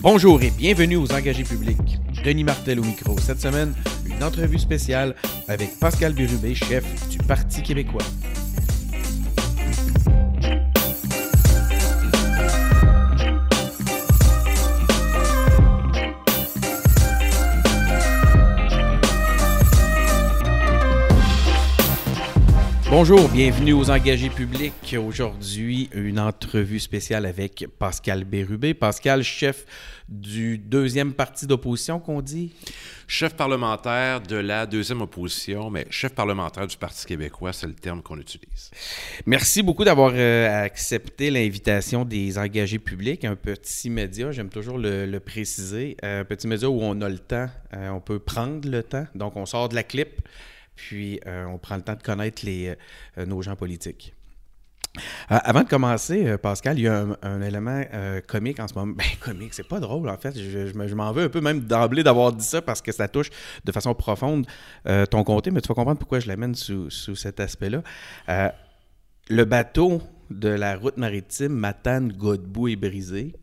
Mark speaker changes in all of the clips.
Speaker 1: Bonjour et bienvenue aux engagés publics. Denis Martel au micro. Cette semaine, une entrevue spéciale avec Pascal Bérubé, chef du Parti québécois. Bonjour, bienvenue aux engagés publics. Aujourd'hui, une entrevue spéciale avec Pascal Bérubé. Pascal, chef du deuxième parti d'opposition qu'on dit?
Speaker 2: Chef parlementaire de la deuxième opposition, mais chef parlementaire du Parti québécois, c'est le terme qu'on utilise.
Speaker 1: Merci beaucoup d'avoir euh, accepté l'invitation des engagés publics, un petit média, j'aime toujours le, préciser, un petit média où on a le temps, euh, on peut prendre le temps, donc on sort de la clip puis euh, on prend le temps de connaître les, euh, nos gens politiques. Euh, avant de commencer, Pascal, il y a un, élément comique en ce moment. Ben, comique, c'est pas drôle, en fait. Je, m'en veux un peu même d'emblée d'avoir dit ça parce que ça touche de façon profonde ton comté, mais tu vas comprendre pourquoi je l'amène sous, sous, cet aspect-là. le bateau de la route maritime Matane-Godbout est brisé.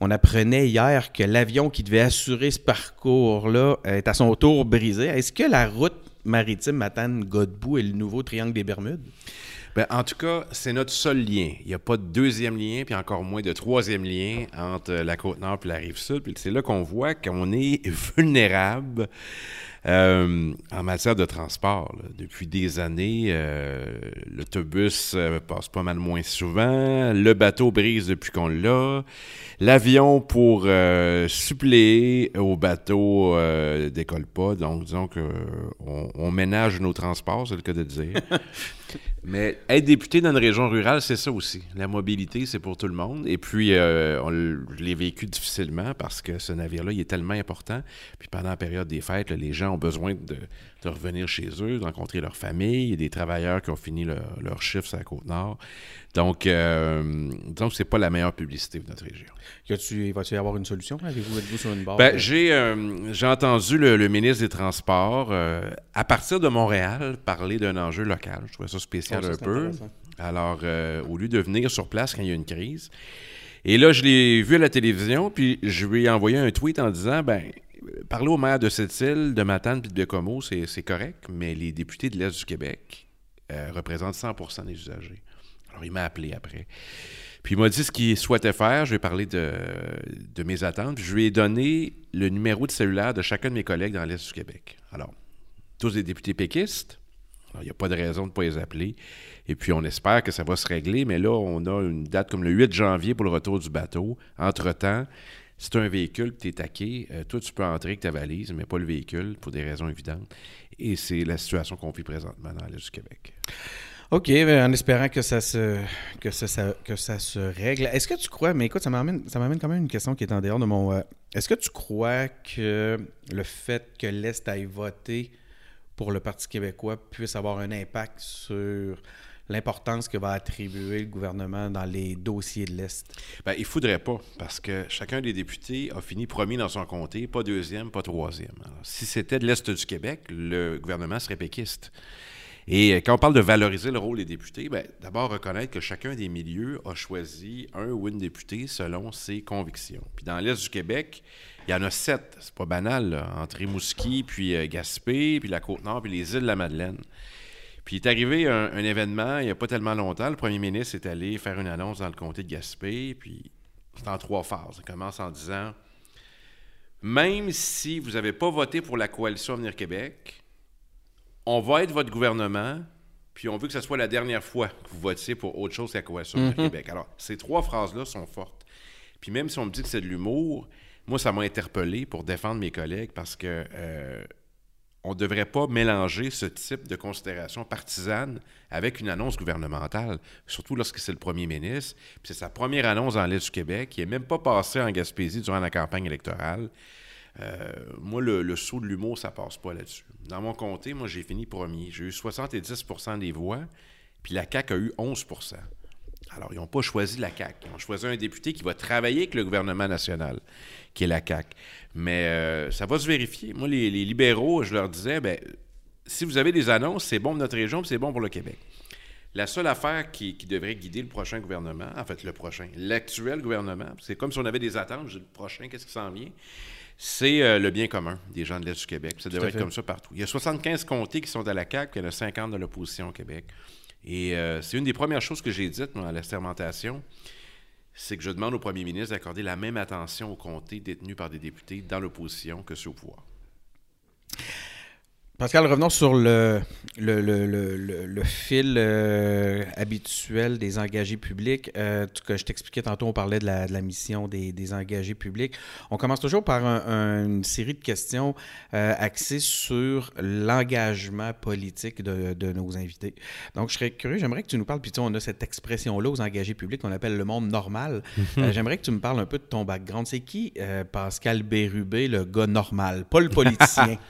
Speaker 1: On apprenait hier que l'avion qui devait assurer ce parcours-là est à son tour brisé. Est-ce que la route maritime Matane-Godbout et le nouveau triangle des Bermudes?
Speaker 2: Bien, en tout cas, c'est notre seul lien. Il n'y a pas de deuxième lien, puis encore moins de troisième lien entre la côte nord et la rive sud. C'est là qu'on voit qu'on est vulnérable euh, en matière de transport. Depuis des années, euh, l'autobus euh, passe pas mal moins souvent. Le bateau brise depuis qu'on l'a. L'avion pour suppléer au bateau décolle pas. Donc, disons qu'on on ménage nos transports, c'est le cas de dire. Mais être député dans une région rurale, c'est ça aussi. La mobilité, c'est pour tout le monde. Et puis, euh, on, je l'ai vécu difficilement parce que ce navire-là, il est tellement important. Puis pendant la période des fêtes, les gens ont besoin de, de, revenir chez eux, de rencontrer leur famille. Il y a des travailleurs qui ont fini leur, chiffre sur la Côte-Nord. Donc, euh, donc c'est pas la meilleure publicité de notre région.
Speaker 1: Y va-t-il y avoir une solution? Avez-vous sur une barre?
Speaker 2: Ben, j'ai, euh, j'ai entendu le, ministre des Transports, euh, à partir de Montréal, parler d'un enjeu local. Je trouvais ça spécial oh, un peu. Alors, euh, au lieu de venir sur place quand il y a une crise. Et là, je l'ai vu à la télévision, puis je lui ai envoyé un tweet en disant, ben, parler au maire de cette île, de Matane puis de Bécomo, c'est, correct, mais les députés de l'Est du Québec représentent 100% des usagers. Alors, il m'a appelé après. Puis il m'a dit ce qu'il souhaitait faire. Je lui ai parlé de, mes attentes. je lui ai donné le numéro de cellulaire de chacun de mes collègues dans l'Est du Québec. Alors, tous des députés péquistes. il n'y a pas de raison de ne pas les appeler. Et puis, on espère que ça va se régler. Mais là, on a une date comme le 8 janvier pour le retour du bateau. Entre-temps, si tu as un véhicule tu es taqué, euh, toi, tu peux entrer avec ta valise, mais pas le véhicule, pour des raisons évidentes. Et c'est la situation qu'on vit présentement dans l'Est du Québec.
Speaker 1: OK, ben, en espérant que ça se, que ça, que ça se règle. Est-ce que tu crois, mais écoute, ça m'amène, quand même une question qui est en dehors de mon. Euh, est-ce que tu crois que le fait que l'Est aille voter pour le Parti québécois puisse avoir un impact sur l'importance que va attribuer le gouvernement dans les dossiers de l'Est?
Speaker 2: Bien, il ne faudrait pas, parce que chacun des députés a fini premier dans son comté, pas deuxième, pas troisième. si c'était de l'Est du Québec, le gouvernement serait péquiste. Et euh, quand on parle de valoriser le rôle des députés, ben, d'abord reconnaître que chacun des milieux a choisi un ou une députée selon ses convictions. Puis dans l'Est du Québec, il y en a sept, c'est pas banal, entre Rimouski, puis euh, Gaspé, puis la Côte-Nord, puis les îles de la Madeleine. Puis il est arrivé un, événement il n'y a pas tellement longtemps. Le premier ministre est allé faire une annonce dans le comté de Gaspé, puis c'est en trois phases. Il commence en disant même si vous n'avez pas voté pour la coalition Avenir Québec, on va être votre gouvernement, puis on veut que ce soit la dernière fois que vous votiez pour autre chose qu'à Coalition mm Québec. Alors, ces trois phrases-là sont fortes. Puis même si on me dit que c'est de l'humour, moi, ça m'a interpellé pour défendre mes collègues parce que euh, on ne devrait pas mélanger ce type de considération partisane avec une annonce gouvernementale, surtout lorsque c'est le premier ministre. C'est sa première annonce dans l'Est du Québec, qui n'est même pas passée en Gaspésie durant la campagne électorale. Euh, moi, le, saut de l'humour, ça passe pas là-dessus. Dans mon comté, moi, j'ai fini premier. J'ai eu 70% des voix, puis la CAQ a eu 11% alors, ils n'ont pas choisi la CAQ. Ils ont choisi un député qui va travailler avec le gouvernement national, qui est la CAQ. Mais euh, ça va se vérifier. Moi, les, libéraux, je leur disais, ben, si vous avez des annonces, c'est bon pour notre région, c'est bon pour le Québec. La seule affaire qui, qui devrait guider le prochain gouvernement, en fait le prochain, l'actuel gouvernement, c'est comme si on avait des attentes, je dis, le prochain, qu'est-ce qui s'en vient? C'est euh, le bien commun des gens de l'Est du Québec. Ça
Speaker 1: Tout
Speaker 2: devrait être comme ça partout. Il y a 75 comtés qui sont à la CAQ, puis il y en a 50 de l'opposition au Québec. Et euh, c'est une des premières choses que j'ai dites moi, à la sermentation, c'est que je demande au premier ministre d'accorder la même attention aux comtés détenus par des députés dans l'opposition que ceux au pouvoir.
Speaker 1: Pascal, revenons sur le, le, le, le, le- fil euh, habituel des engagés publics. Euh, tout que je t'expliquais tantôt, on parlait de la, de la mission des, des engagés publics. On commence toujours par un- un- une série de questions euh, axées sur l'engagement politique de, de nos invités. Donc, je serais curieux, j'aimerais que tu nous parles, puis tu sais, on a cette expression-là aux engagés publics qu'on appelle le monde normal. Euh, j'aimerais que tu me parles un peu de ton background. C'est qui euh, Pascal Bérubé, le gars normal, pas le politicien?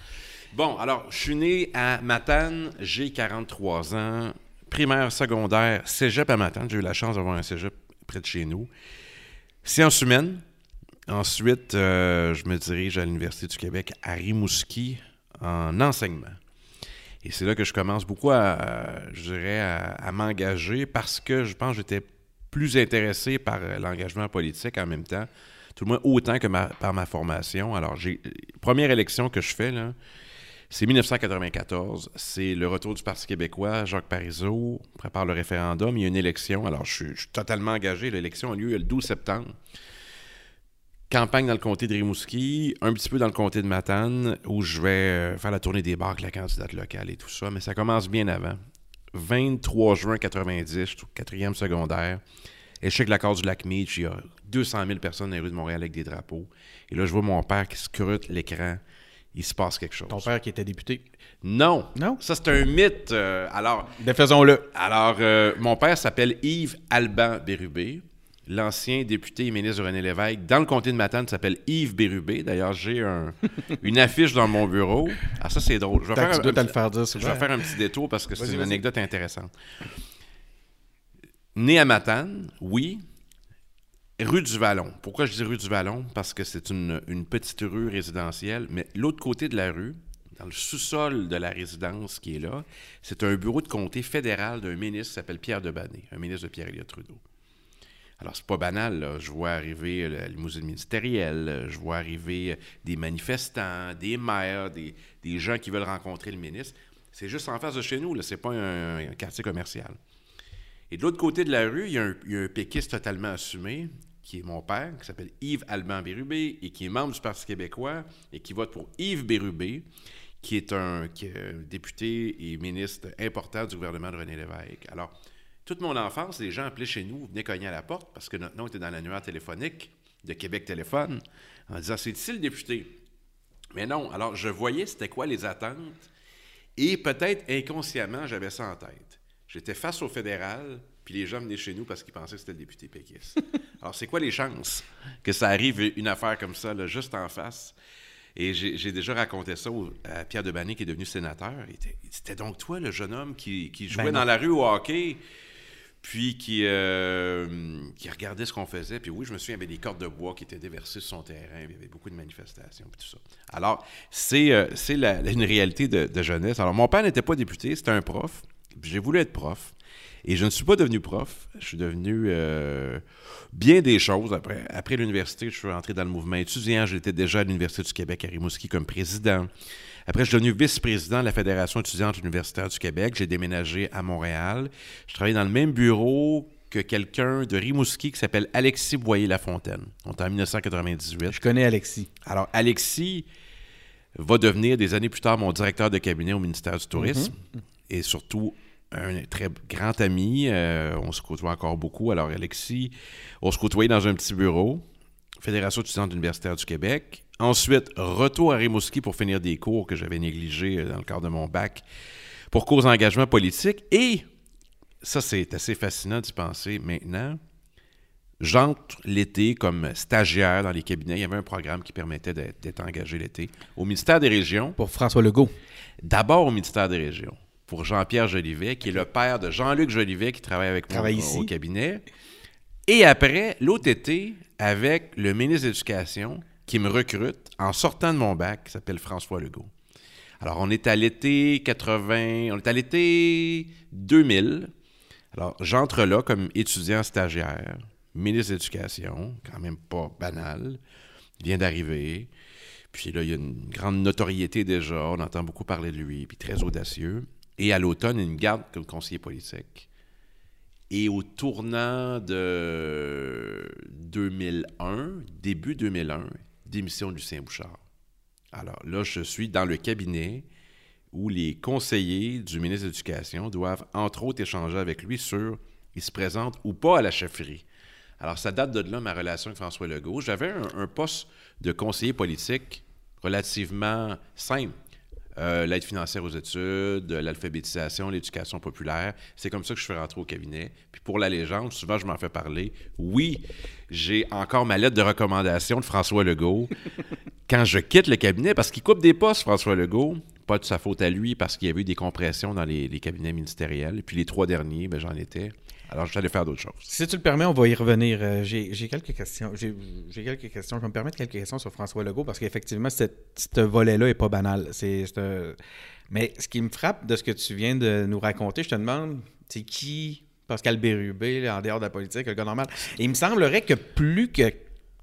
Speaker 2: Bon, alors, je suis né à Matane, j'ai 43 ans, primaire, secondaire, cégep à Matane. J'ai eu la chance d'avoir un cégep près de chez nous. Sciences humaines. Ensuite, euh, je me dirige à l'Université du Québec à Rimouski en enseignement. Et c'est là que je commence beaucoup à, je dirais, à, m'engager parce que je pense que j'étais plus intéressé par l'engagement politique en même temps, tout le moins autant que par ma formation. Alors, première élection que je fais, là, c'est 1994. C'est le retour du Parti québécois. Jacques Parizeau prépare le référendum. Il y a une élection. Alors, je suis, totalement engagé. L'élection a lieu le 12 septembre. Campagne dans le comté de Rimouski, un petit peu dans le comté de Matane, où je vais euh, faire la tournée des bars avec la candidate locale et tout ça. Mais ça commence bien avant. 23 juin 90, je suis au quatrième secondaire. Échec de la case du lac Meach, il y a 200 000 personnes dans les rues de Montréal avec des drapeaux. Et là, je vois mon père qui scrute l'écran. Il se passe quelque chose.
Speaker 1: Ton père qui était député.
Speaker 2: Non.
Speaker 1: Non?
Speaker 2: Ça, c'est un mythe. Euh, alors,
Speaker 1: Défaisons-le.
Speaker 2: alors euh, mon père s'appelle Yves Alban Bérubé. L'ancien député et ministre de René Lévesque dans le comté de Matane s'appelle Yves Bérubé. D'ailleurs, j'ai un- une affiche dans mon bureau. Ah, ça, c'est drôle. Je vais, faire un,
Speaker 1: faire dire
Speaker 2: je vais faire un petit détour parce que c'est une anecdote intéressante. Né à Matane, oui. Rue du Vallon. Pourquoi je dis rue du Vallon? Parce que c'est une, petite rue résidentielle, mais l'autre côté de la rue, dans le sous-sol de la résidence qui est là, c'est un bureau de comté fédéral d'un ministre qui s'appelle Pierre Debané, un ministre de Pierre-Éliott Trudeau. Alors, c'est pas banal. Je vois arriver euh, la limousine ministérielle, euh, je vois arriver euh, des manifestants, des maires, des, des gens qui veulent rencontrer le ministre. C'est juste en face de chez nous, là. C'est pas un, un quartier commercial. Et de l'autre côté de la rue, il y, a un, il y a un péquiste totalement assumé, qui est mon père, qui s'appelle Yves Alban Bérubé, et qui est membre du Parti québécois, et qui vote pour Yves Bérubé, qui est un, député et ministre important du gouvernement de René Lévesque. Alors, toute mon enfance, les gens appelaient chez nous, venaient cogner à la porte, parce que notre nom était dans l'annuaire téléphonique de Québec Téléphone, en disant C'est ici le député. Mais non, alors je voyais c'était quoi les attentes, et peut-être inconsciemment, j'avais ça en tête. J'étais face au fédéral, puis les gens venaient chez nous parce qu'ils pensaient que c'était le député péquiste. Alors, c'est quoi les chances que ça arrive une affaire comme ça, là, juste en face? Et j'ai déjà raconté ça à Pierre Debané, qui est devenu sénateur. C'était donc toi, le jeune homme qui, qui jouait
Speaker 1: Ben
Speaker 2: dans la rue au hockey, puis qui, euh, qui regardait ce qu'on faisait. Puis oui, je me souviens, il y avait des cordes de bois qui étaient déversées sur son terrain. Il y avait beaucoup de manifestations, puis tout ça. Alors, c'est euh, une réalité de, de jeunesse. Alors, mon père n'était pas député, c'était un prof. Puis J'ai voulu être prof. Et je ne suis pas devenu prof. Je suis devenu euh, bien des choses. Après, après l'université, je suis rentré dans le mouvement étudiant. J'étais déjà à l'Université du Québec à Rimouski comme président. Après, je suis devenu vice-président de la Fédération étudiante universitaire du Québec. J'ai déménagé à Montréal. Je travaillais dans le même bureau que quelqu'un de Rimouski qui s'appelle Alexis Boyer-Lafontaine. On est en 1998.
Speaker 1: Je connais Alexis.
Speaker 2: Alors, Alexis va devenir des années plus tard mon directeur de cabinet au ministère du Tourisme et surtout un très grand ami. Euh, on se côtoie encore beaucoup. Alors, Alexis, on se côtoyait dans un petit bureau, Fédération étudiante universitaire du Québec. Ensuite, retour à Rimouski pour finir des cours que j'avais négligés euh, dans le cadre de mon bac pour cause d'engagement politique. Et ça, c'est assez fascinant d'y penser maintenant. J'entre l'été comme stagiaire dans les cabinets. Il y avait un programme qui permettait d'être d'être engagé l'été au ministère des Régions.
Speaker 1: Pour François Legault.
Speaker 2: D'abord au ministère des Régions, pour Jean-Pierre Jolivet, qui est le père de Jean-Luc Jolivet, qui travaille avec moi au- au cabinet. Et après, l'autre été, avec le ministre de l'Éducation, qui me recrute en sortant de mon bac, qui s'appelle François Legault. Alors, on est à l'été 80, on est à l'été 2000. Alors, j'entre là comme étudiant stagiaire, ministre de l'Éducation, quand même pas banal, il vient d'arriver. Puis là, il y a une grande notoriété déjà, on entend beaucoup parler de lui, puis très audacieux. Et à l'automne, il me garde comme conseiller politique. Et au tournant de 2001, début 2001, démission de Lucien Bouchard. Alors là, je suis dans le cabinet où les conseillers du ministre de l'Éducation doivent, entre autres, échanger avec lui sur il se présente ou pas à la chefferie. Alors, ça date de là, ma relation avec François Legault. J'avais un, poste de conseiller politique relativement simple. Euh, l'aide financière aux études, l'alphabétisation, l'éducation populaire. C'est comme ça que je fais rentrer au cabinet. Puis pour la légende, souvent je m'en fais parler. Oui, j'ai encore ma lettre de recommandation de François Legault quand je quitte le cabinet, parce qu'il coupe des postes, François Legault. Pas de sa faute à lui, parce qu'il y avait eu des compressions dans les, cabinets ministériels. Puis les trois derniers, ben, j'en étais. Alors, je suis allé faire d'autres choses.
Speaker 1: Si tu le permets, on va y revenir. Euh, j'ai quelques questions. J'ai quelques questions. Je vais me permettre quelques questions sur François Legault parce qu'effectivement, ce volet-là n'est pas banal. C'est Mais ce qui me frappe de ce que tu viens de nous raconter, je te demande, c'est qui Pascal Bérubé, en dehors de la politique, le gars normal? Et il me semblerait que plus que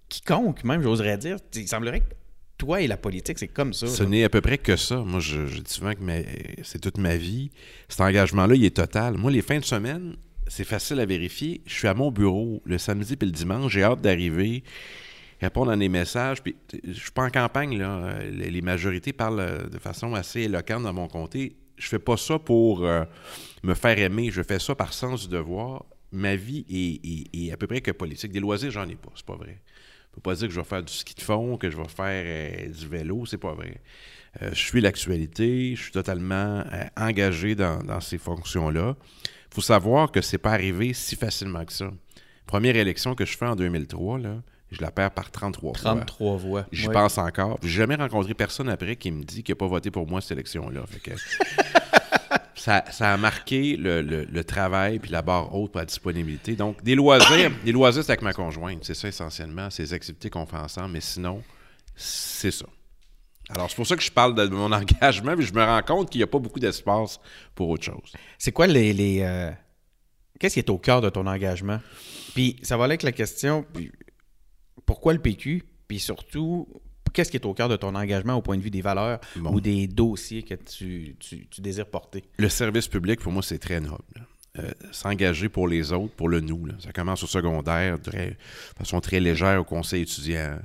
Speaker 1: quiconque, même, j'oserais dire, il semblerait que toi et la politique, c'est comme ça.
Speaker 2: Ce n'est à peu près que ça. Moi, je, dis souvent que c'est toute ma vie. Cet engagement-là, il est total. Moi, les fins de semaine, c'est facile à vérifier. Je suis à mon bureau le samedi puis le dimanche. J'ai hâte d'arriver, répondre à des messages. Puis, je suis pas en campagne, là. Les, majorités parlent euh, de façon assez éloquente dans mon comté. Je fais pas ça pour euh, me faire aimer. Je fais ça par sens du devoir. Ma vie est, à peu près que politique. Des loisirs, j'en ai pas. C'est pas vrai. Je peux pas dire que je vais faire du ski de fond, que je vais faire euh, du vélo. C'est pas vrai. je suis l'actualité. Je suis totalement engagé dans ces fonctions-là faut savoir que c'est pas arrivé si facilement que ça. Première élection que je fais en 2003, là, je la perds par 33
Speaker 1: voix. 33 voix.
Speaker 2: J'y pense encore. J'ai jamais rencontré personne après qui me dit qu'il n'a pas voté pour moi cette élection-là. ça, a marqué le, travail puis la barre haute pour la disponibilité. Donc, des loisirs, des loisirs, c'est avec ma conjointe. C'est ça essentiellement. C'est les activités qu'on fait ensemble. Mais sinon, c'est ça. Alors, c'est pour ça que je parle de mon engagement, mais je me rends compte qu'il n'y a pas beaucoup d'espace pour autre chose.
Speaker 1: C'est quoi les. Euh, qu'est-ce qui est au cœur de ton engagement? Puis, ça va aller avec la question pourquoi le PQ? Puis surtout, qu'est-ce qui est au cœur de ton engagement au point de vue des valeurs ou des dossiers que tu, désires porter?
Speaker 2: Le service public, pour moi, c'est très noble. Euh, s'engager pour les autres, pour le nous. Ça commence au secondaire, de façon très légère au conseil étudiant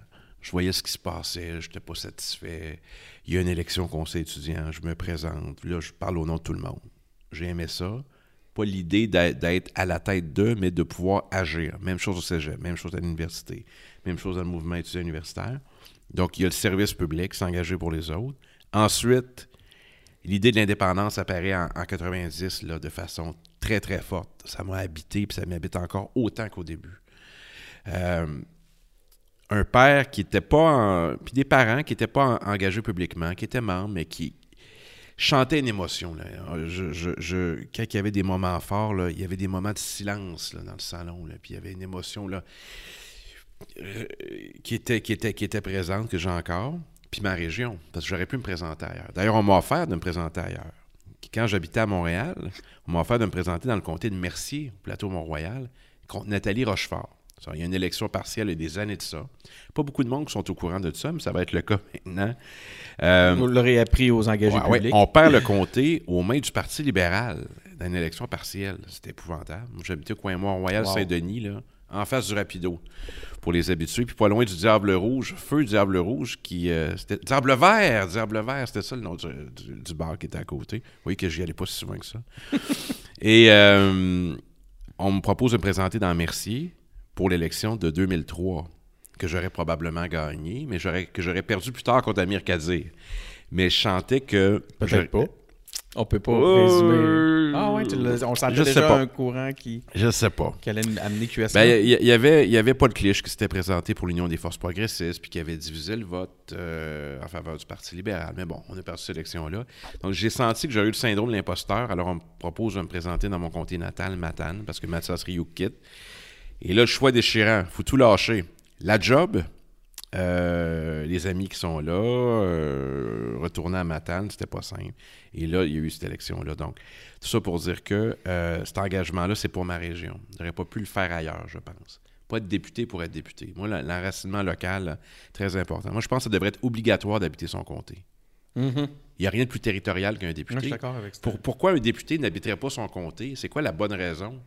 Speaker 2: je voyais ce qui se passait, je n'étais pas satisfait. Il y a une élection au conseil étudiant, je me présente, là, je parle au nom de tout le monde. J'ai aimé ça. Pas l'idée d'être à la tête d'eux, mais de pouvoir agir. Même chose au cégep, même chose à l'université, même chose dans le mouvement étudiant universitaire. Donc, il y a le service public, s'engager pour les autres. Ensuite, l'idée de l'indépendance apparaît en, 90 là, de façon très, très forte. Ça m'a habité, puis ça m'habite encore autant qu'au début. Euh, un père qui n'était pas. puis des parents qui n'étaient pas engagés publiquement, qui étaient membres, mais qui chantaient une émotion. Là. Je, quand il y avait des moments forts, là, il y avait des moments de silence dans le salon. Là, puis il y avait une émotion là, euh, qui, était, qui, était, qui était présente, que j'ai encore. Puis ma région, parce que j'aurais pu me présenter ailleurs. D'ailleurs, on m'a offert de me présenter ailleurs. Quand j'habitais à Montréal, on m'a offert de me présenter dans le comté de Mercier, au plateau Mont-Royal, contre Nathalie Rochefort. Il y a une élection partielle et des années de ça. Pas beaucoup de monde qui sont au courant de ça, mais ça va être le cas maintenant.
Speaker 1: Euh, Vous l'aurez appris aux engagés publics.
Speaker 2: on perd le comté aux mains du Parti libéral dans une élection partielle. C'était épouvantable. J'habitais au coin Mont-Royal, Saint-Denis, là, en face du Rapido, pour les habitués. Puis pas loin du Diable Rouge, Feu Diable Rouge, qui... Euh, c'était Diable Vert, Diable Vert, c'était ça le nom du, bar qui était à côté. Vous voyez que j'y allais pas si souvent que ça. et euh, on me propose de me présenter dans Mercier pour l'élection de 2003, que j'aurais probablement gagné, mais que j'aurais perdu plus tard contre Amir Kadir. Mais je chantais que.
Speaker 1: Peut-être pas. On peut pas résumer. Ah ouais, on sentait déjà un courant qui.
Speaker 2: Je sais pas.
Speaker 1: Qui allait amener QSM.
Speaker 2: Ben, il y, avait, y avait Paul Clich qui s'était présenté pour l'Union des forces progressistes, puis qui avait divisé le vote euh, en faveur du Parti libéral. Mais bon, on a perdu cette élection-là. Donc j'ai senti que j'aurais eu le syndrome de l'imposteur. Alors on me propose de me présenter dans mon comté natal, Matane, parce que Mathias Rioux quitte. Et là, le choix déchirant, faut tout lâcher. La job, euh, les amis qui sont là, euh, retourner à Matane, c'était pas simple. Et là, il y a eu cette élection-là. Donc, tout ça pour dire que euh, cet engagement-là, c'est pour ma région. J'aurais pas pu le faire ailleurs, je pense. Pas être député pour être député. Moi, l'enracinement local, très important. Moi, je pense que ça devrait être obligatoire d'habiter son comté.
Speaker 1: Mhm.
Speaker 2: Il n'y a rien de plus territorial qu'un
Speaker 1: Moi, je
Speaker 2: député.
Speaker 1: suis d'accord avec ça.
Speaker 2: Pour- pourquoi un député n'habiterait pas son comté? C'est quoi la bonne raison?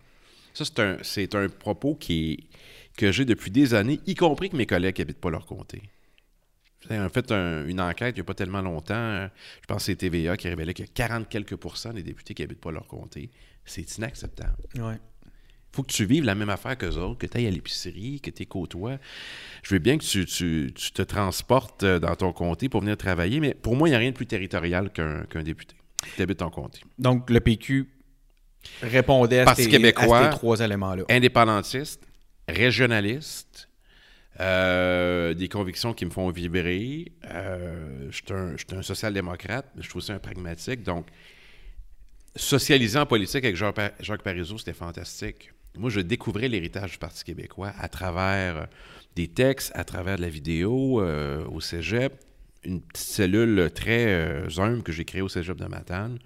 Speaker 2: Ça, c'est un, c'est un propos qui que j'ai depuis des années, y compris que mes collègues n'habitent pas leur comté. J'ai en fait un- une enquête il n'y a pas tellement longtemps, euh, je pense que c'est TVA qui révélait a 40 quelques pourcents des députés qui n'habitent pas leur comté. C'est inacceptable.
Speaker 1: Ouais.
Speaker 2: faut que tu vives la même affaire qu'eux autres, que tu ailles à l'épicerie, que tu es côtoies. Je veux bien que tu, tu- tu te transportes euh, dans ton comté pour venir travailler, mais pour moi, il n'y a rien de plus territorial qu'un qu'un député. Tu habites ton comté.
Speaker 1: Donc, le PQ répondait à, ces,
Speaker 2: québécois.
Speaker 1: à ces trois éléments-là.
Speaker 2: indépendantiste, régionaliste, euh, des convictions qui me font vibrer. Euh, je suis un, social-démocrate, mais je suis aussi un pragmatique. Donc, socialiser en politique avec Jacques, Jacques Parizeau, c'était fantastique. Moi, je découvrais l'héritage du Parti québécois à travers des textes, à travers de la vidéo euh, au cégep, une petite cellule très humble que j'ai créée au cégep de Matane.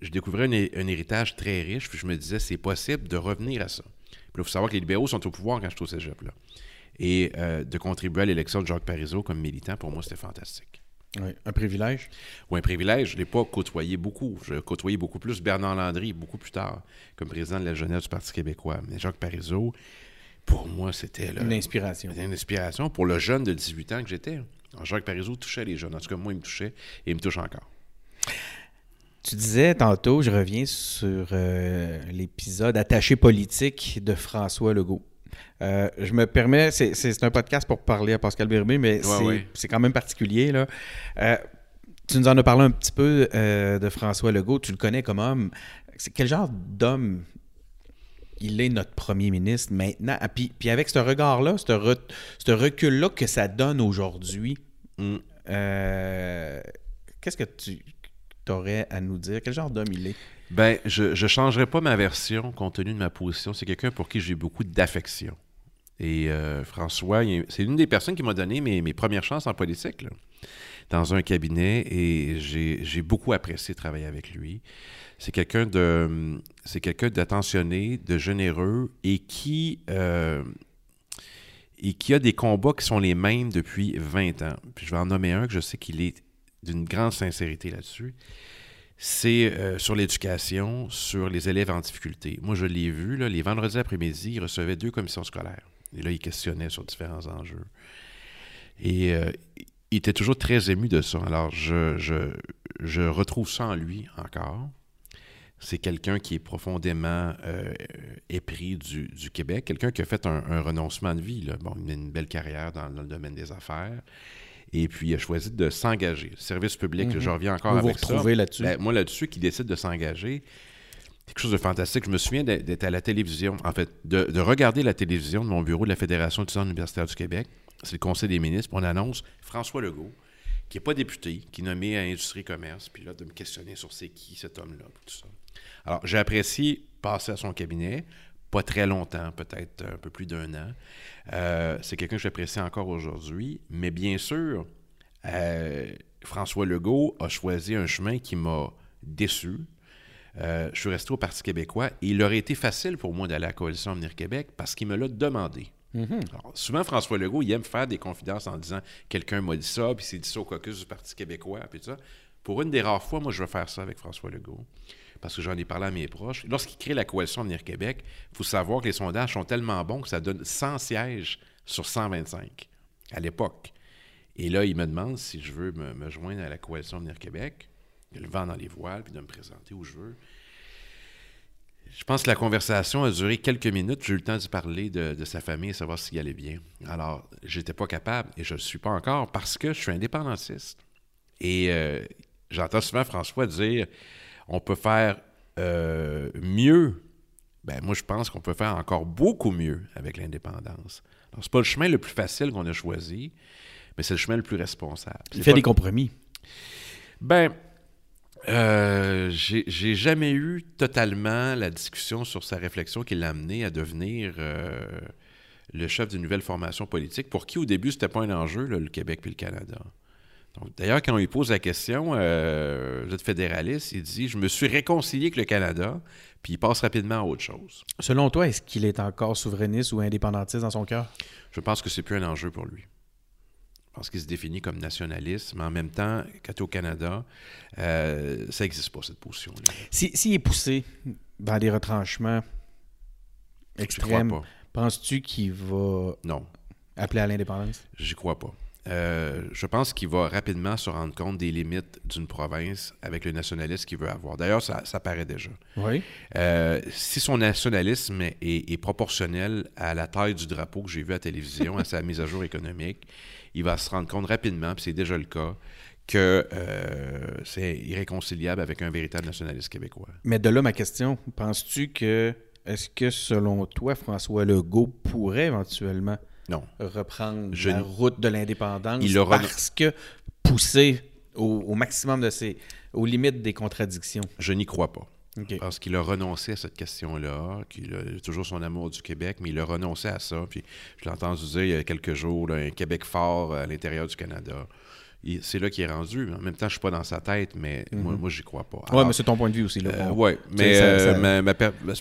Speaker 2: Je- découvrais un, hé- un héritage très riche, puis je me disais, c'est possible de revenir à ça. Puis il faut savoir que les libéraux sont au pouvoir quand je suis au cégep. Là. Et euh, de contribuer à l'élection de Jacques Parizeau comme militant, pour moi, c'était fantastique.
Speaker 1: Ouais. Un privilège?
Speaker 2: Ou un privilège, je ne l'ai pas côtoyé beaucoup. Je côtoyais beaucoup plus Bernard Landry, beaucoup plus tard, comme président de la jeunesse du Parti québécois. Mais Jacques Parizeau, pour moi, c'était
Speaker 1: Une inspiration.
Speaker 2: c'était une inspiration pour le jeune de 18 ans que j'étais. Jacques Parizeau touchait les jeunes. En tout cas, moi, il me touchait et il me touche encore.
Speaker 1: Tu disais tantôt, je reviens sur euh, l'épisode attaché politique de François Legault. Euh, je me permets, c'est- un podcast pour parler à Pascal Birmé, mais c'est
Speaker 2: ouais.
Speaker 1: quand même particulier. Là. Euh, tu nous en as parlé un petit peu de François Legault. Tu le connais comme homme. Quel genre d'homme il est notre premier ministre maintenant? Ah, puis, puis avec ce regard-là, ce, re- ce recul-là que ça donne aujourd'hui,
Speaker 2: Mm.
Speaker 1: qu'est-ce que tu aurais à nous dire? Quel genre d'homme il est?
Speaker 2: Ben, je ne changerai pas ma version compte tenu de ma position. C'est quelqu'un pour qui j'ai beaucoup d'affection. Et euh, François, c'est l'une des personnes qui m'a donné mes, mes premières chances en politique, dans un cabinet, et j'ai j'ai beaucoup apprécié travailler avec lui. C'est quelqu'un de, c'est quelqu'un d'attentionné, de généreux, et qui, euh, et qui a des combats qui sont les mêmes depuis 20 ans. Puis je vais en nommer un que je sais qu'il est d'une grande sincérité là-dessus c'est euh, sur l'éducation, sur les élèves en difficulté. Moi, je l'ai vu, les vendredis après-midi, il recevait deux commissions scolaires. Et là, il questionnait sur différents enjeux. Et euh, il était toujours très ému de ça. Alors, je, retrouve ça en lui encore. C'est quelqu'un qui est profondément euh, épris du, Québec, quelqu'un qui a fait un, renoncement de vie. Là. Bon, il a une belle carrière dans le domaine des affaires. Et puis, il a choisi de s'engager. Service public,
Speaker 1: Mhm.
Speaker 2: je reviens encore
Speaker 1: Vous vous
Speaker 2: avec ça.
Speaker 1: retrouvez là-dessus?
Speaker 2: Ben, moi, là-dessus, qui décide de s'engager, quelque chose de fantastique. Je me souviens d'être à la télévision, en fait, de, de regarder la télévision de mon bureau de la Fédération étudiante universitaire du Québec. C'est le Conseil des ministres. On annonce François Legault, qui n'est pas député, qui est nommé à Industrie et Commerce, puis là, de me questionner sur c'est qui cet homme-là, puis tout ça. Alors, j'ai apprécié passer à son cabinet, pas très longtemps, peut-être un peu plus d'un an. Euh, c'est quelqu'un que j'apprécie encore aujourd'hui, mais bien sûr, euh, François Legault a choisi un chemin qui m'a déçu. Euh, je suis resté au Parti québécois et il aurait été facile pour moi d'aller à la coalition Avenir Québec parce qu'il me l'a demandé.
Speaker 1: Mhm.
Speaker 2: Alors, souvent, François Legault, il aime faire des confidences en disant quelqu'un m'a dit ça, puis c'est dit ça au caucus du Parti québécois, puis tout ça. Pour une des rares fois, moi, je vais faire ça avec François Legault, parce que j'en ai parlé à mes proches. Lorsqu'il crée la coalition Avenir Québec, il faut savoir que les sondages sont tellement bons que ça donne 100 sièges sur 125 à l'époque. Et là, il me demande si je veux me, joindre à la coalition Avenir Québec, de le vent dans les voiles, puis de me présenter où je veux. Je pense que la conversation a duré quelques minutes. J'ai eu le temps de parler de, de sa famille et savoir s'il allait bien. Alors, j'étais pas capable et je ne le suis pas encore parce que je suis indépendantiste. Et euh, j'entends souvent François dire on peut faire euh, mieux. Ben, moi, je pense qu'on peut faire encore beaucoup mieux avec l'indépendance. Alors, c'est pas le chemin le plus facile qu'on a choisi, mais c'est le chemin le plus responsable.
Speaker 1: Il fait
Speaker 2: pas-
Speaker 1: des compromis.
Speaker 2: ben, euh, j'ai j'ai jamais eu totalement la discussion sur sa réflexion qui l'a amené à devenir euh, le chef d'une nouvelle formation politique, pour qui au début, c'était pas un enjeu, le Québec puis le Canada. D'ailleurs, quand on lui pose la question, euh, vous êtes fédéraliste, il dit Je me suis réconcilié avec le Canada, puis il passe rapidement à autre chose.
Speaker 1: Selon toi, est-ce qu'il est encore souverainiste ou indépendantiste dans son cœur?
Speaker 2: Je pense que c'est plus un enjeu pour lui. Je pense qu'il se définit comme nationaliste, mais en même temps, quand tu es au Canada, euh, ça n'existe pas, cette position-là.
Speaker 1: S'il si, est poussé dans des retranchements extrêmes, penses-tu qu'il va
Speaker 2: non.
Speaker 1: appeler à l'indépendance?
Speaker 2: J'y crois pas. Euh, je pense qu'il va rapidement se rendre compte des limites d'une province avec le nationalisme qu'il veut avoir. D'ailleurs, ça, ça, paraît déjà.
Speaker 1: Oui.
Speaker 2: Euh, si son nationalisme est, proportionnel à la taille du drapeau que j'ai vu à la télévision, à sa mise à jour économique, il va se rendre compte rapidement, puis c'est déjà le cas, que euh, c'est irréconciliable avec un véritable nationaliste québécois.
Speaker 1: Mais de là, ma question, penses-tu que, est-ce que selon toi, François Legault pourrait éventuellement
Speaker 2: non.
Speaker 1: reprendre la route de l'indépendance parce que pousser au, maximum de ses, aux limites des contradictions?
Speaker 2: Je n'y crois pas. Parce qu'il a renoncé à cette question-là, qu'il a toujours son amour du Québec, mais il a renoncé à ça. Puis je l'ai entendu dire il y a quelques jours, un Québec fort à l'intérieur du Canada c'est là qu'il est rendu. En même temps, je suis pas dans sa tête, mais moi, mhm. moi j'y crois pas.
Speaker 1: Oui, mais c'est ton point de vue aussi. Là.
Speaker 2: Euh, oui, mais, euh,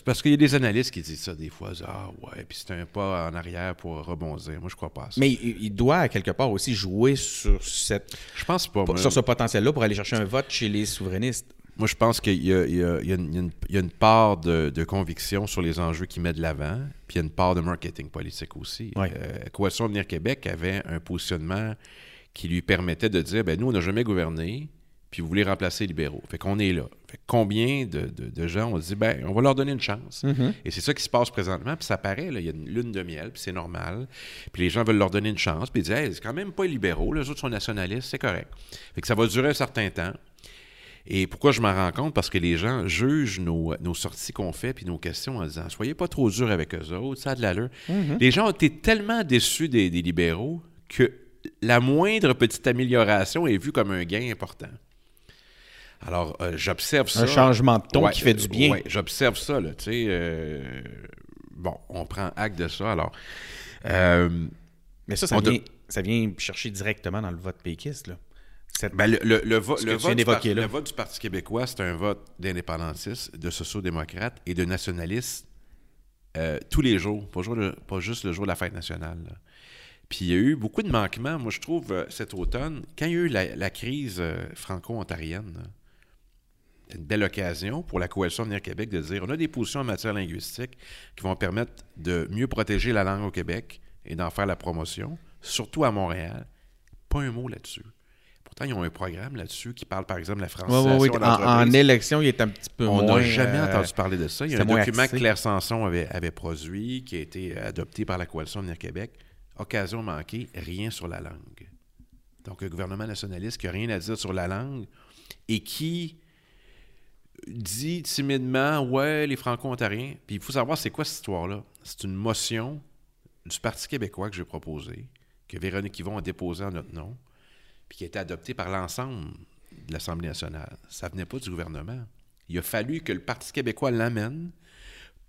Speaker 2: parce qu'il y a des analystes qui disent ça des fois. Ah ouais, puis c'est un pas en arrière pour rebondir. Moi, je crois pas à ça.
Speaker 1: Mais il, doit, quelque part, aussi jouer sur cette...
Speaker 2: Je pense pas.
Speaker 1: Sur ce potentiel-là pour aller chercher un vote chez les souverainistes.
Speaker 2: Moi, je pense qu'il y, a une part de, conviction sur les enjeux qu'il met de l'avant, puis il y a une part de marketing politique aussi.
Speaker 1: Ouais.
Speaker 2: Euh, Coalition Venir Québec avait un positionnement qui lui permettait de dire ben nous, on n'a jamais gouverné, puis vous voulez remplacer les libéraux. Fait qu'on est là. Fait combien de, gens ont dit ben on va leur donner une chance.
Speaker 1: Mm-hmm.
Speaker 2: Et c'est ça qui se passe présentement, puis ça paraît, là, il y a une lune de miel, puis c'est normal. Puis les gens veulent leur donner une chance, puis ils disent hey, c'est quand même pas les libéraux, les autres sont nationalistes, c'est correct. Fait que ça va durer un certain temps. Et pourquoi je m'en rends compte? Parce que les gens jugent nos, sorties qu'on fait puis nos questions en disant Soyez pas trop dur avec eux autres, ça a de l'allure.
Speaker 1: Mm-hmm.
Speaker 2: Les gens ont été tellement déçus des libéraux que la moindre petite amélioration est vue comme un gain important. Alors, euh, j'observe ça.
Speaker 1: Un changement de ton qui fait du bien. Oui,
Speaker 2: j'observe ça, là, tu sais. Euh, bon, on prend acte de ça, alors... Euh,
Speaker 1: Mais ça, ça vient, ça vient, chercher directement dans le vote péquiste, là.
Speaker 2: Ben, le, le, vote du le, vote du Parti québécois, c'est un vote d'indépendantistes, de sociaux-démocrates et de nationalistes tous les jours, pas, pas, juste le jour de la fête nationale. Là. Puis il y a eu beaucoup de manquements, moi je trouve, euh, cet automne, quand il y a eu la, crise euh, franco-ontarienne. C'est une belle occasion pour la Coalition Venir Québec de dire on a des positions en matière linguistique qui vont permettre de mieux protéger la langue au Québec et d'en faire la promotion, surtout à Montréal. Pas un mot là-dessus. Pourtant, ils ont un programme là-dessus qui parle, par exemple, la francisation
Speaker 1: oui, en, élection, il est un petit peu
Speaker 2: On n'a jamais euh, entendu parler de ça. Il y a un document que Claire Sanson avait, avait, produit, qui a été adopté par la Coalition Venir Québec, occasion manquée, rien sur la langue. Donc, un gouvernement nationaliste qui n'a rien à dire sur la langue et qui dit timidement Ouais, les Franco-Ontariens. Puis il faut savoir, c'est quoi cette histoire-là? C'est une motion du Parti québécois que j'ai proposée, que Véronique Yvon a déposée en notre nom, puis qui a été adoptée par l'ensemble de l'Assemblée nationale. Ça ne venait pas du gouvernement. Il a fallu que le Parti québécois l'amène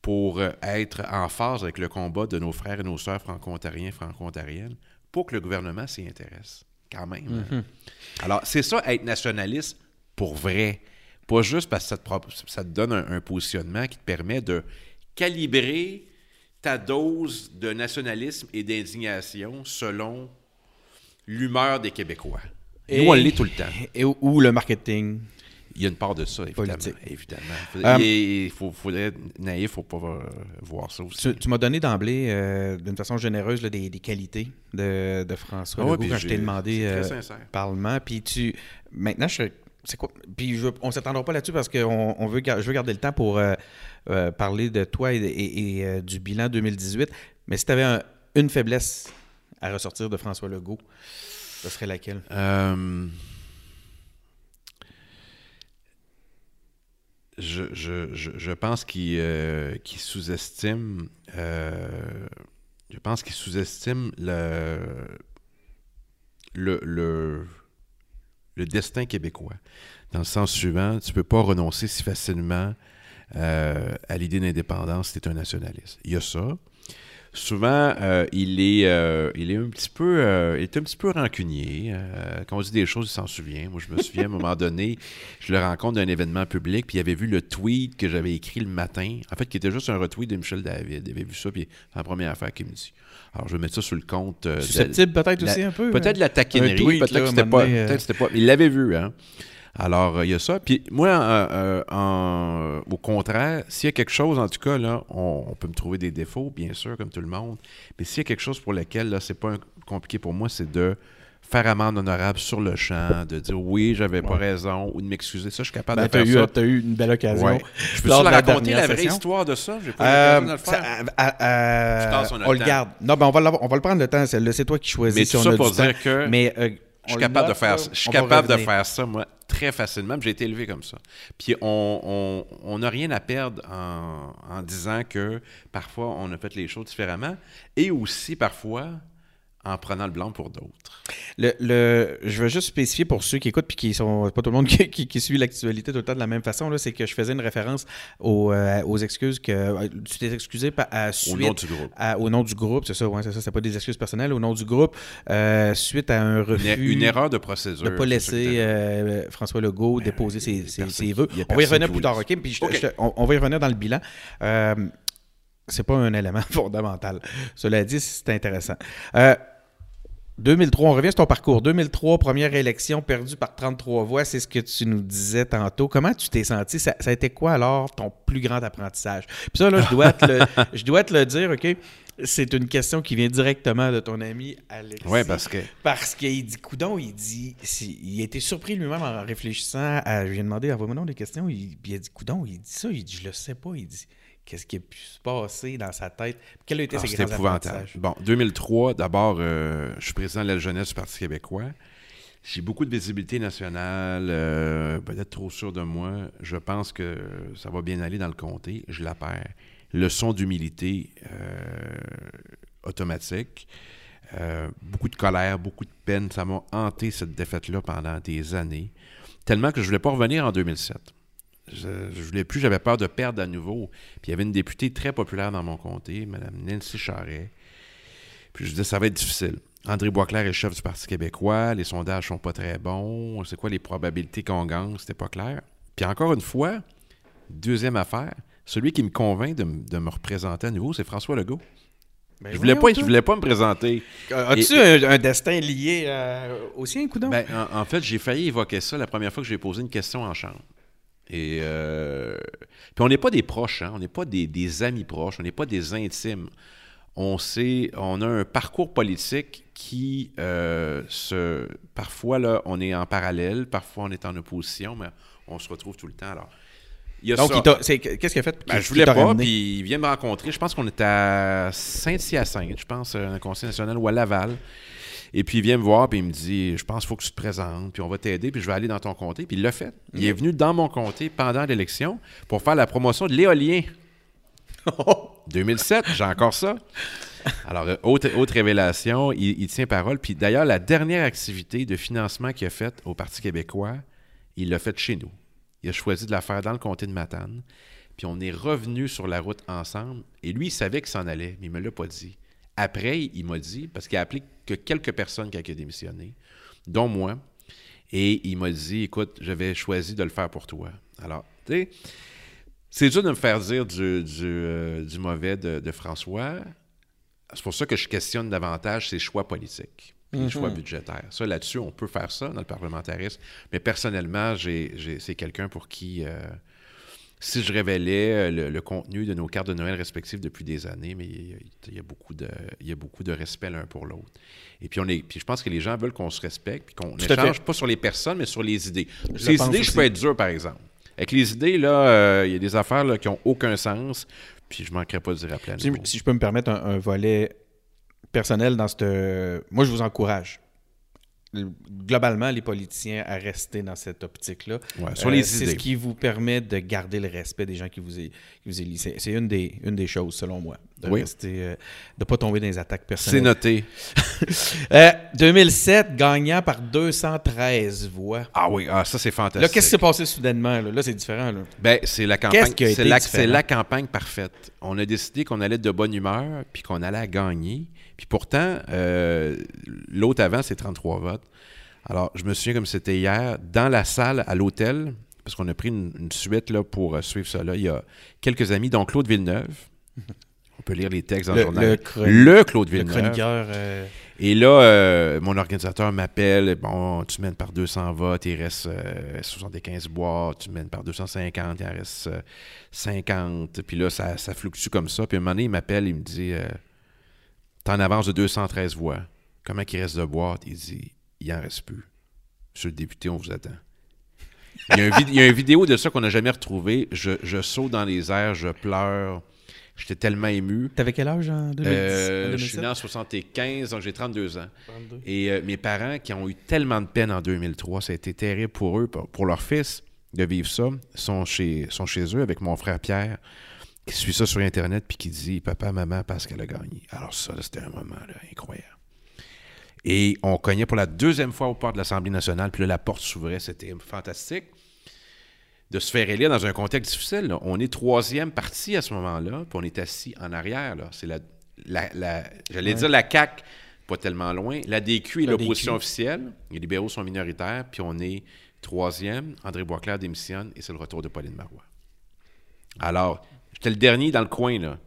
Speaker 2: pour euh, être en phase avec le combat de nos frères et nos sœurs franco-ontariens, franco-ontariennes, pour que le gouvernement s'y intéresse, quand même.
Speaker 1: Mhm.
Speaker 2: Alors, c'est ça, être nationaliste pour vrai. Pas juste parce que ça te, donne un, positionnement qui te permet de calibrer ta dose de nationalisme et d'indignation selon l'humeur des Québécois. Et, Nous, on l'est tout le temps.
Speaker 1: Et, ou le marketing
Speaker 2: il y a une part de ça, évidemment. évidemment. Euh, il faut, faut être naïf, faut pas euh, voir ça aussi.
Speaker 1: Tu, m'as donné d'emblée, euh, d'une façon généreuse, des, qualités de, François ah Legault quand je t'ai demandé Parlement. Puis tu. Maintenant, je c'est quoi? Puis je, on ne s'attendra pas là-dessus parce que on veut, je veux garder le temps pour parler de toi et, du bilan 2018. Mais si tu avais une faiblesse à ressortir de François Legault, ce serait laquelle?
Speaker 2: Je, pense qu'il euh, sous-estime euh, je pense qu'il sous-estime le, le, le, destin québécois. Dans le sens suivant, tu ne peux pas renoncer si facilement euh, à l'idée d'indépendance si tu es un nationaliste. Il y a ça. Souvent, euh, il, est, euh, il est un petit peu, euh, il est un petit peu rancunier. quand on dit des choses, il s'en souvient. Moi, je me souviens, à un moment donné, je le rencontre d'un événement public, puis il avait vu le tweet que j'avais écrit le matin, en fait, qui était juste un retweet de Michel David. Il avait vu ça, puis c'est la première affaire qu'il me dit. Alors, je vais mettre ça sur le compte.
Speaker 1: Susceptible peut-être aussi un peu.
Speaker 2: Peut-être la taquinerie, peut-être que c'était pas, peut c'était pas. Il l'avait vu, hein. Alors, euh, il y a ça. Puis moi, euh, euh, au contraire, s'il y a quelque chose, en tout cas, là, on, peut me trouver des défauts, bien sûr, comme tout le monde. Mais s'il y a quelque chose pour lequel, là, c'est pas compliqué pour moi, c'est de faire amende honorable sur le champ, de dire oui, j'avais pas raison, ou de m'excuser. Ça, je suis capable
Speaker 1: ben,
Speaker 2: de faire
Speaker 1: eu,
Speaker 2: ça.
Speaker 1: Tu as eu une belle occasion.
Speaker 2: Je peux te raconter la vraie histoire de ça? J'ai pas
Speaker 1: euh, de le faire. on, le garde. Non, ben on va, on va le prendre le temps. C'est toi qui choisis
Speaker 2: Mais si tout ça pour dire que...
Speaker 1: Mais,
Speaker 2: je suis capable, de faire, je suis capable de faire ça, moi très facilement. J'ai été élevé comme ça. Puis on n'a rien à perdre en, en, disant que parfois on a fait les choses différemment et aussi parfois en prenant le blanc pour d'autres.
Speaker 1: Le, le, je veux juste spécifier pour ceux qui écoutent puis qui sont pas tout le monde qui, qui, suit l'actualité tout le temps de la même façon, c'est que je faisais une référence aux, euh, aux excuses que euh, tu t'es excusé à, suite,
Speaker 2: au nom du groupe.
Speaker 1: au nom du groupe, c'est ça, ouais, c'est ça, c'est pas des excuses personnelles, au nom du groupe, euh, suite à un refus.
Speaker 2: Une, erreur de procédure.
Speaker 1: De ne pas laisser François Legault déposer ses, ses, vœux. On va y revenir plus tard, OK? Puis on, on, va y revenir dans le bilan c'est pas un élément fondamental. Cela dit, c'est intéressant. 2003, on revient sur ton parcours. 2003, première élection perdue par 33 voix, c'est ce que tu nous disais tantôt. Comment tu t'es senti? Ça, a été quoi alors ton plus grand apprentissage? Puis ça, là, je dois te le, je dois te le dire, OK? C'est une question qui vient directement de ton ami Alexis.
Speaker 2: Oui, parce que.
Speaker 1: Parce qu'il dit, Coudon, il dit. Il a été surpris lui-même en réfléchissant à. Je lui ai demandé, envoie-moi des questions. Il, il a dit, Coudon, il dit ça. Il dit, je le sais pas. Il dit, Qu'est-ce qui a pu se passer dans sa tête? Quel a été ah, ses grands épouvantable.
Speaker 2: Bon, 2003, d'abord, euh, je suis président de la jeunesse du Parti québécois. J'ai beaucoup de visibilité nationale, euh, peut-être trop sûr de moi. Je pense que ça va bien aller dans le comté. Je la perds. Leçon d'humilité euh, automatique. beaucoup de colère, beaucoup de peine. Ça m'a hanté cette défaite-là pendant des années. Tellement que je ne voulais pas revenir en 2007. Je ne voulais plus, j'avais peur de perdre à nouveau. Puis il y avait une députée très populaire dans mon comté, Mme Nancy Charret. Puis je disais, ça va être difficile. André Boisclair est chef du Parti québécois, les sondages sont pas très bons, c'est quoi les probabilités qu'on gagne, c'était pas clair. Puis encore une fois, deuxième affaire, celui qui me convainc de, me représenter à nouveau, c'est François Legault. Ben je voulais pas, je voulais pas me présenter.
Speaker 1: As-tu un, destin lié au sien, Coudon?
Speaker 2: Ben, en, fait, j'ai failli évoquer ça la première fois que j'ai posé une question en chambre. Et euh, puis on n'est pas des proches, hein? on n'est pas des, amis proches, on n'est pas des intimes. On sait, on a un parcours politique qui euh, se, parfois là, on est en parallèle, parfois on est en opposition, mais on se retrouve tout le temps. Alors,
Speaker 1: Donc, qu'est-ce qu'il a fait?
Speaker 2: Ben, je voulais pas, puis il vient me rencontrer. Je pense qu'on était à Saint-Hyacinthe, je pense, un conseil national ou à Laval. Et puis il vient me voir, puis il me dit Je pense qu'il faut que tu te présentes, puis on va t'aider, puis je vais aller dans ton comté. Puis il l'a fait. Il est venu dans mon comté pendant l'élection pour faire la promotion de l'éolien. 2007, j'ai encore ça. Alors, euh, autre, révélation, il, tient parole. Puis d'ailleurs, la dernière activité de financement qu'il a faite au Parti québécois, il l'a faite chez nous. Il a choisi de la faire dans le comté de Matane. Puis on est revenu sur la route ensemble. Et lui, il savait qu'il s'en allait, mais il ne me l'a pas dit. Après, il m'a dit, parce qu'il a appelé que quelques personnes qui ont démissionné, dont moi, et il m'a dit, écoute, j'avais choisi de le faire pour toi. Alors, tu sais, c'est dur de me faire dire du, du, euh, mauvais de, François. C'est pour ça que je questionne davantage ses choix politiques, ses choix mhm. budgétaires. Ça, là-dessus, on peut faire ça dans le parlementarisme. Mais personnellement, c'est quelqu'un pour qui... Euh, si je révélais euh, le, contenu de nos cartes de Noël respectives depuis des années, mais il y a, beaucoup, de, il y a beaucoup de respect l'un pour l'autre. Et puis, on est, puis je pense que les gens veulent qu'on se respecte, puis qu'on n'échange pas sur les personnes, mais sur les idées. Les idées, je peux être dur, par exemple. Avec les idées, là, euh, il y a des affaires là, qui n'ont aucun sens, puis je ne manquerai pas de dire à
Speaker 1: si, si, je peux me permettre un, volet personnel dans cette... Moi, je vous encourage globalement les politiciens à rester dans cette optique-là.
Speaker 2: Ouais, sur les
Speaker 1: c'est ce qui vous permet de garder le respect des gens qui vous, qui vous élisent. C'est, c'est une, des, une des choses, selon moi, de
Speaker 2: Oui.
Speaker 1: rester, euh, pas tomber dans les attaques
Speaker 2: C'est
Speaker 1: personnelles.
Speaker 2: noté.
Speaker 1: Euh, 2007, gagnant par 213 voix.
Speaker 2: Ah oui, ah, ça c'est fantastique.
Speaker 1: Là, qu'est-ce qui s'est passé soudainement? Là, Là, c'est différent. Là.
Speaker 2: Ben, c'est la campagne. C'est
Speaker 1: été
Speaker 2: la, c'est la campagne parfaite. On a décidé qu'on allait être de bonne humeur, puis qu'on allait à gagner. Puis pourtant, euh, l'autre avant, c'est 33 votes. Alors, je me souviens comme c'était hier, dans la salle à l'hôtel, parce qu'on a pris une, une suite là, pour euh, suivre ça. Là. Il y a quelques amis, dont Claude Villeneuve. On peut lire les textes dans le,
Speaker 1: Le-
Speaker 2: journal.
Speaker 1: le
Speaker 2: Le Claude
Speaker 1: Le
Speaker 2: Villeneuve.
Speaker 1: chroniqueur. euh,
Speaker 2: Et là, euh, mon organisateur m'appelle. Bon, tu mènes par 200 votes, il reste euh, 75 boîtes. Tu mènes par 250, il en reste euh, 50. Puis là, ça, ça fluctue comme ça. Puis à un moment donné, il m'appelle, il me dit T'es en avance de 213 voix. Comment il reste de boîtes Il dit Il en reste plus. Monsieur le député, on vous attend. Il y a, un vid- il y a une vidéo de ça qu'on n'a jamais retrouvé. Je, je saute dans les airs, je pleure. J'étais tellement ému.
Speaker 1: T'avais quel âge en 2010?
Speaker 2: Euh,
Speaker 1: en
Speaker 2: je suis
Speaker 1: 2007?
Speaker 2: né en 75, donc j'ai 32 ans.
Speaker 1: 32.
Speaker 2: Et euh, mes parents qui ont eu tellement de peine en 2003, ça a été terrible pour eux, pour, pour leur fils, de vivre ça, sont chez, sont chez eux avec mon frère Pierre, qui suit ça sur Internet, puis qui dit Papa, maman, parce qu'elle a gagné. Alors, ça, c'était un moment là, incroyable. Et on cognait pour la deuxième fois au port de l'Assemblée nationale, puis là, la porte s'ouvrait, c'était fantastique. De se faire élire dans un contexte difficile. là. On est troisième parti à ce moment-là, puis on est assis en arrière. là. C'est la, la, la- j'allais dire la CAQ, pas tellement loin. La DQ est l'opposition officielle. Les libéraux sont minoritaires, puis on est troisième. André Boisclair démissionne et c'est le retour de Pauline Marois. Alors, j'étais le dernier dans le coin, là.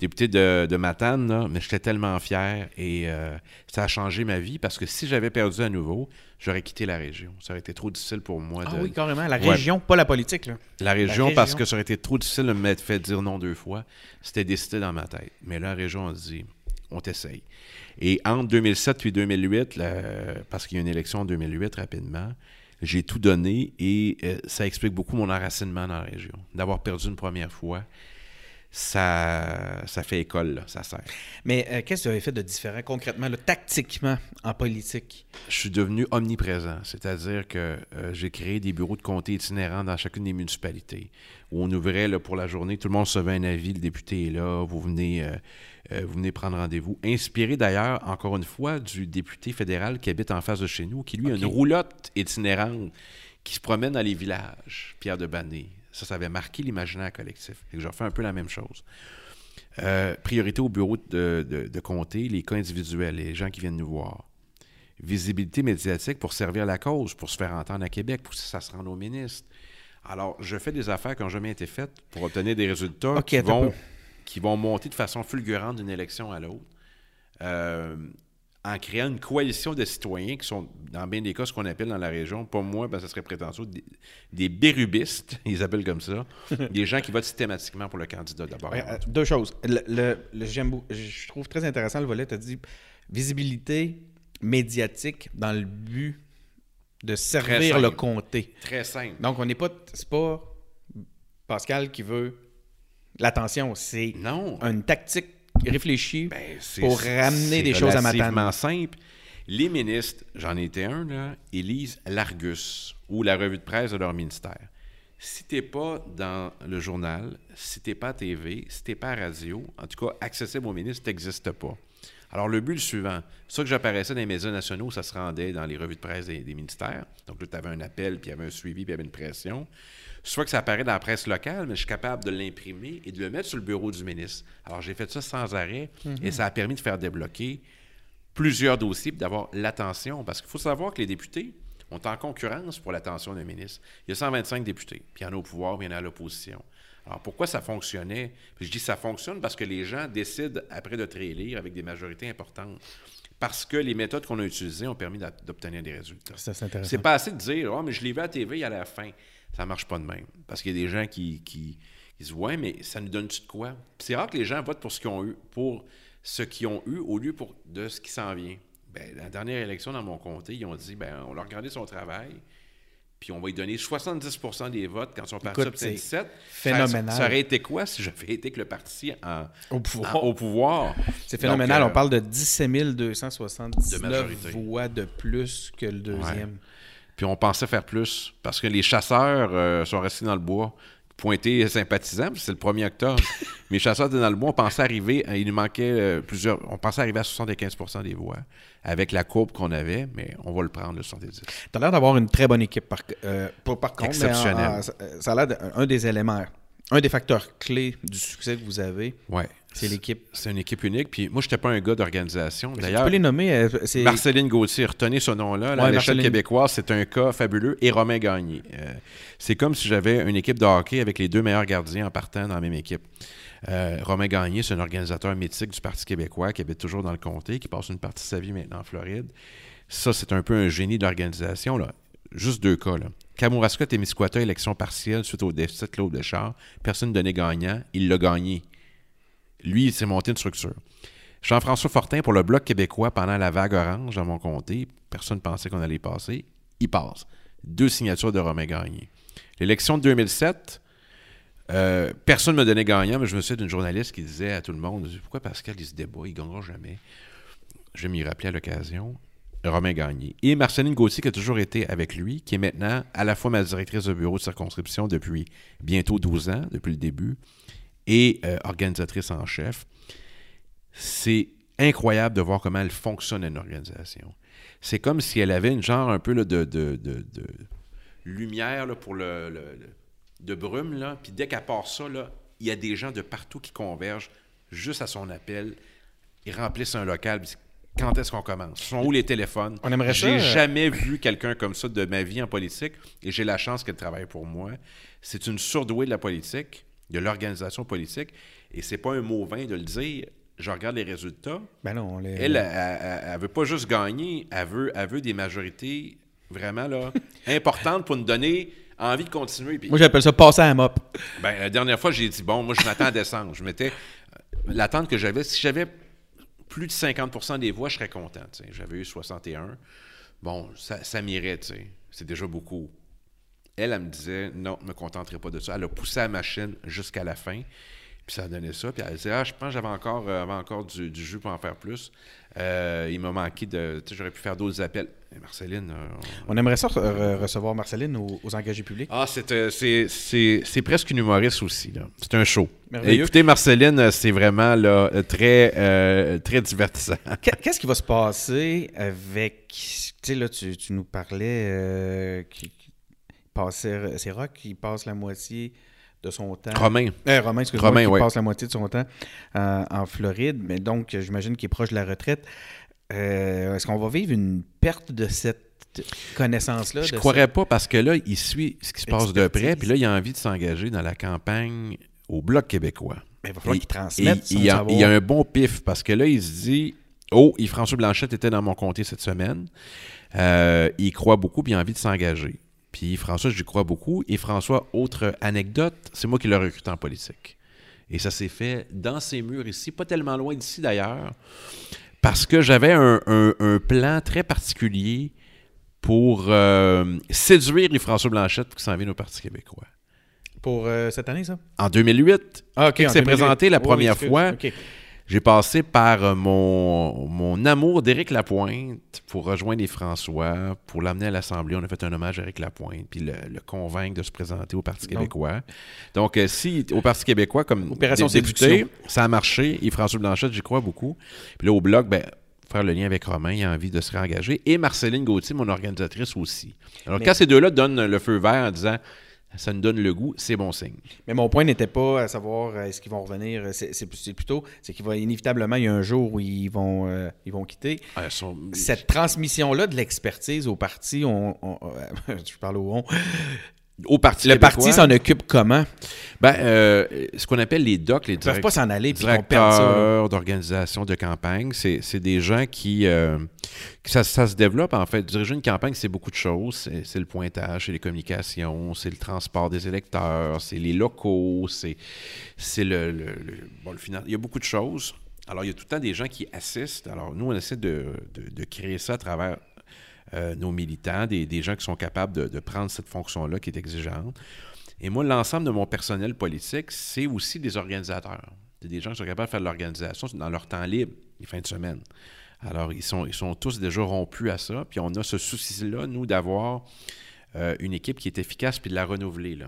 Speaker 2: Député de, de Matane, là, mais j'étais tellement fier et euh, ça a changé ma vie parce que si j'avais perdu à nouveau, j'aurais quitté la région. Ça aurait été trop difficile pour moi
Speaker 1: Ah
Speaker 2: de,
Speaker 1: oui, carrément. La
Speaker 2: Ouais.
Speaker 1: région, pas la politique. Là.
Speaker 2: la région,
Speaker 1: région.
Speaker 2: parce que ça aurait été trop difficile de me fait dire non deux fois. C'était décidé dans ma tête. Mais là, la région a dit, on t'essaye. Et entre 2007 et 2008, là, parce qu'il y a une élection en 2008 rapidement, j'ai tout donné et euh, ça explique beaucoup mon enracinement dans la région. D'avoir perdu une première fois, ça, ça fait école, là, ça sert.
Speaker 1: Mais euh, qu'est-ce que vous avez fait de différent concrètement, là, tactiquement, en politique?
Speaker 2: je suis devenu omniprésent, c'est-à-dire que euh, j'ai créé des bureaux de comté itinérants dans chacune des municipalités où on ouvrait là, pour la journée, tout le monde recevait un avis, le député est là, vous venez, euh, euh, vous venez prendre rendez-vous. Inspiré d'ailleurs, encore une fois, du député fédéral qui habite en face de chez nous, qui lui a une roulotte itinérante qui se promène dans les villages, Pierre de Banné. Ça, ça avait marqué l'imaginaire collectif. Et je refais un peu la même chose. Euh, priorité au bureau de, de, de comté, les cas individuels, les gens qui viennent nous voir visibilité médiatique pour servir la cause, pour se faire entendre à Québec, pour que ça se rende au ministre. Alors, je fais des affaires qui n'ont jamais été faites pour obtenir des résultats qui, vont, qui vont monter de façon fulgurante d'une élection à l'autre. Euh, en créant une coalition de citoyens qui sont, dans bien des cas, ce qu'on appelle dans la région, pas moi, ben, ça serait prétentieux, des, des bérubistes, ils appellent comme ça, des gens qui votent systématiquement pour le candidat d'abord.
Speaker 1: Euh, deux choses. Le, je trouve très intéressant le volet. Tu as dit visibilité médiatique dans le but de servir le comté.
Speaker 2: Très simple.
Speaker 1: Donc, on n'est pas. C'est pas Pascal qui veut l'attention. C'est
Speaker 2: Non.
Speaker 1: une tactique réfléchie
Speaker 2: Ben,
Speaker 1: pour ramener des choses à
Speaker 2: relativement
Speaker 1: Matane.
Speaker 2: simple. Les ministres, j'en étais un, là, ils lisent l'Argus ou la revue de presse de leur ministère. Si t'es pas dans le journal, si t'es pas à TV, si t'es pas à radio, en tout cas accessible aux ministres, t'existes pas. Alors, le but le suivant. Ça que j'apparaissais dans les médias nationaux, ça se rendait dans les revues de presse des, des ministères. Donc là, tu avais un appel, puis il y avait un suivi, puis il y avait une pression. Soit que ça apparaît dans la presse locale, mais je suis capable de l'imprimer et de le mettre sur le bureau du ministre. Alors, j'ai fait ça sans arrêt et ça a permis de faire débloquer plusieurs dossiers d'avoir l'attention. Parce qu'il faut savoir que les députés ont en concurrence pour l'attention d'un ministre. Il y a 125 députés, puis il y en a au pouvoir, puis il y en a à l'opposition. Alors, pourquoi ça fonctionnait? Puis je dis ça fonctionne parce que les gens décident après de te réélire avec des majorités importantes. Parce que les méthodes qu'on a utilisées ont permis d'obtenir des résultats.
Speaker 1: C'est intéressant.
Speaker 2: C'est pas assez de dire, oh, mais je l'ai vu à la TV à la fin. Ça marche pas de même. Parce qu'il y a des gens qui, qui, qui disent, ouais, mais ça nous donne-tu de quoi? C'est rare que les gens votent pour ce qu'ils ont eu, pour ce qu'ils ont eu au lieu pour de ce qui s'en vient. Ben, la dernière élection dans mon comté, ils ont dit, ben, on a regardé son travail, puis on va lui donner 70% des votes quand son parti
Speaker 1: Écoute,
Speaker 2: obtient
Speaker 1: c'est
Speaker 2: 17.
Speaker 1: phénoménal.
Speaker 2: Ça, ça aurait été quoi si j'avais été que le parti en-
Speaker 1: Au pouvoir.
Speaker 2: en- au pouvoir?
Speaker 1: C'est phénoménal.
Speaker 2: Donc, euh,
Speaker 1: On parle de 17
Speaker 2: de
Speaker 1: 279
Speaker 2: majorité.
Speaker 1: voix de plus que le deuxième.
Speaker 2: Puis on pensait faire plus parce que les chasseurs euh, sont restés dans le bois, pointés sympathisants, puis c'est le 1er octobre. Mais les chasseurs étaient dans le bois, on pensait arriver, euh, il nous manquait euh, plusieurs, on pensait arriver à 75% des voix avec la courbe qu'on avait, mais on va le prendre, le 70.
Speaker 1: Tu as l'air d'avoir une très bonne équipe, par, euh, pas par contre, mais en-
Speaker 2: Exceptionnelle.
Speaker 1: en- ça, ça a l'air d'un des éléments, un des facteurs clés du succès que vous avez,
Speaker 2: Ouais.
Speaker 1: C'est l'équipe.
Speaker 2: C'est une équipe unique. Puis moi, je n'étais pas un gars d'organisation.
Speaker 1: Tu
Speaker 2: D'ailleurs,
Speaker 1: peux les nommer. euh,
Speaker 2: Marceline Gauthier, retenez ce nom-là. là,
Speaker 1: Ouais,
Speaker 2: l'échelle
Speaker 1: Marceline.
Speaker 2: québécoise, c'est un cas fabuleux. Et Romain Gagné. Euh, c'est comme si j'avais une équipe de hockey avec les deux meilleurs gardiens en partant dans la même équipe. Euh, Romain Gagné, c'est un organisateur mythique du Parti québécois qui habite toujours dans le comté, qui passe une partie de sa vie maintenant en Floride. Ça, c'est un peu un génie de l'organisation. là. Juste deux cas. Là. Kamouraska et Témiscouata, élection partielle suite au déficit Claude Deschamps. Personne ne donnait gagnant. Il l'a gagné. Lui, il s'est monté une structure. Jean-François Fortin pour le Bloc québécois pendant la vague orange dans mon comté. Personne ne pensait qu'on allait passer. Il passe. Deux signatures de Romain Gagné. L'élection de 2007, euh, personne ne me donnait gagnant, mais je me souviens d'une journaliste qui disait à tout le monde Pourquoi Pascal, il se débat, il ne gagnera jamais Je m'y rappeler à l'occasion. Romain Gagné. Et Marceline Gauthier, qui a toujours été avec lui, qui est maintenant à la fois ma directrice de bureau de circonscription depuis bientôt 12 ans, depuis le début, et euh, organisatrice en chef. C'est incroyable de voir comment elle fonctionne une organisation. C'est comme si elle avait une genre un peu là, de, de- de- de lumière là, pour le, de brume, là. puis dès qu'elle part ça, là, il y a des gens de partout qui convergent juste à son appel. Ils remplissent un local. Quand est-ce qu'on commence? Sont où les téléphones?
Speaker 1: On aimerait ça,
Speaker 2: J'ai
Speaker 1: euh,
Speaker 2: jamais vu quelqu'un comme ça de ma vie en politique et j'ai la chance qu'elle travaille pour moi. C'est une surdouée de la politique, de l'organisation politique et c'est pas un mot vain de le dire. Je regarde les résultats.
Speaker 1: Ben non, on les-
Speaker 2: Elle, elle veut pas juste gagner, elle veut, elle veut des majorités vraiment là, importantes pour nous donner envie de continuer. Puis,
Speaker 1: Moi, j'appelle ça passer à la mop.
Speaker 2: ben, la dernière fois, j'ai dit, bon, moi, je m'attends à descendre. Je m'étais. euh, L'attente que j'avais, si j'avais plus de 50% des voix, je serais content. J'avais eu 61. Bon, ça, ça m'irait. C'est déjà beaucoup. Elle, elle me disait, non, je me contenterai pas de ça. Elle a poussé la machine jusqu'à la fin. Puis ça a donné ça. Puis elle disait, ah, je pense que j'avais encore, euh, encore du, du jus pour en faire plus. Euh, il m'a manqué de. Tu sais, j'aurais pu faire d'autres appels. Marceline, euh, on-
Speaker 1: On aimerait ça re- recevoir Marceline aux, aux engagés publics.
Speaker 2: ah, c'est, presque une humoriste aussi. C'est un show. Écoutez, Marceline, c'est vraiment là, très, très divertissant.
Speaker 1: Qu'est- Qu'est-ce qui va se passer avec. Tu sais, là, tu, tu nous parlais. qui passait- c'est Rock qui passe la moitié de son temps.
Speaker 2: Romain,
Speaker 1: Euh, Romain, excuse-moi,
Speaker 2: Romain,
Speaker 1: qui
Speaker 2: ouais.
Speaker 1: passe la moitié de son temps euh, en Floride, mais donc j'imagine qu'il est proche de la retraite. Euh, Est-ce qu'on va vivre une perte de cette connaissance-là?
Speaker 2: je ne croirais pas parce que là, il suit ce qui se passe de près, puis là, il a envie de s'engager dans la campagne au Bloc québécois.
Speaker 1: cette- Il va falloir qu'il transmette son
Speaker 2: il, a, il a un bon pif parce que là, il se dit Oh, Yves-François Blanchette était dans mon comté cette semaine. Il croit beaucoup puis il a envie de s'engager. Puis François, j'y crois beaucoup. Et François, autre anecdote, c'est moi qui l'ai recruté en politique. Et ça s'est fait dans ces murs ici, pas tellement loin d'ici d'ailleurs, parce que j'avais un, un- un plan très particulier pour euh, séduire Yves-François Blanchette pour qu'il s'en vienne au Parti québécois.
Speaker 1: Pour euh, cette année, ça?
Speaker 2: En 2008,
Speaker 1: Ah, OK.
Speaker 2: Quand il s'est
Speaker 1: 2008.
Speaker 2: présenté la première fois,
Speaker 1: OK.
Speaker 2: J'ai passé par euh, mon, mon amour d'Éric Lapointe pour rejoindre les François, pour l'amener à l'Assemblée. On a fait un hommage à Éric Lapointe, puis le, le convaincre de se présenter au Parti québécois. Donc, euh, si au Parti québécois, comme
Speaker 1: Opération
Speaker 2: dé- député, ça a marché, et François Blanchette, j'y crois beaucoup. Puis là, au Bloc, ben, faire le lien avec Romain, il a envie de se réengager. Et Marceline Gauthier, mon organisatrice aussi. Alors,
Speaker 1: Mais-
Speaker 2: quand ces deux-là donnent le feu vert en disant ça nous donne le goût, c'est bon signe.
Speaker 1: Mais mon point n'était pas à savoir euh, est-ce qu'ils vont revenir. C'est c'est- plutôt, c'est qu'il va inévitablement, il y a un jour où ils vont, euh, ils vont quitter.
Speaker 2: Ah, sont-
Speaker 1: Cette transmission-là de l'expertise au parti, on, on- euh, je parle au on.
Speaker 2: Au Parti
Speaker 1: Le
Speaker 2: québécois,
Speaker 1: parti s'en occupe comment?
Speaker 2: Ben, euh, ce qu'on appelle les docs, les
Speaker 1: Ils ne peuvent pas s'en aller puis
Speaker 2: directeurs d'organisation de campagne, c'est c'est des gens qui, euh, ça, ça se développe en fait. Diriger une campagne, c'est beaucoup de choses. C'est le pointage, c'est les communications, c'est le transport des électeurs, c'est les locaux, c'est c'est le, le, le- bon, le Il y a beaucoup de choses. Alors, il y a tout le temps des gens qui assistent. Alors, nous, on essaie de, de- de créer ça à travers euh, nos militants, des, gens qui sont capables de, prendre cette fonction-là qui est exigeante. Et moi, l'ensemble de mon personnel politique, c'est aussi des organisateurs. C'est des gens qui sont capables de faire de l'organisation dans leur temps libre, les fins de semaine. Alors, ils sont, ils sont tous déjà rompus à ça. Puis on a ce souci-là, nous, d'avoir euh, une équipe qui est efficace puis de la renouveler.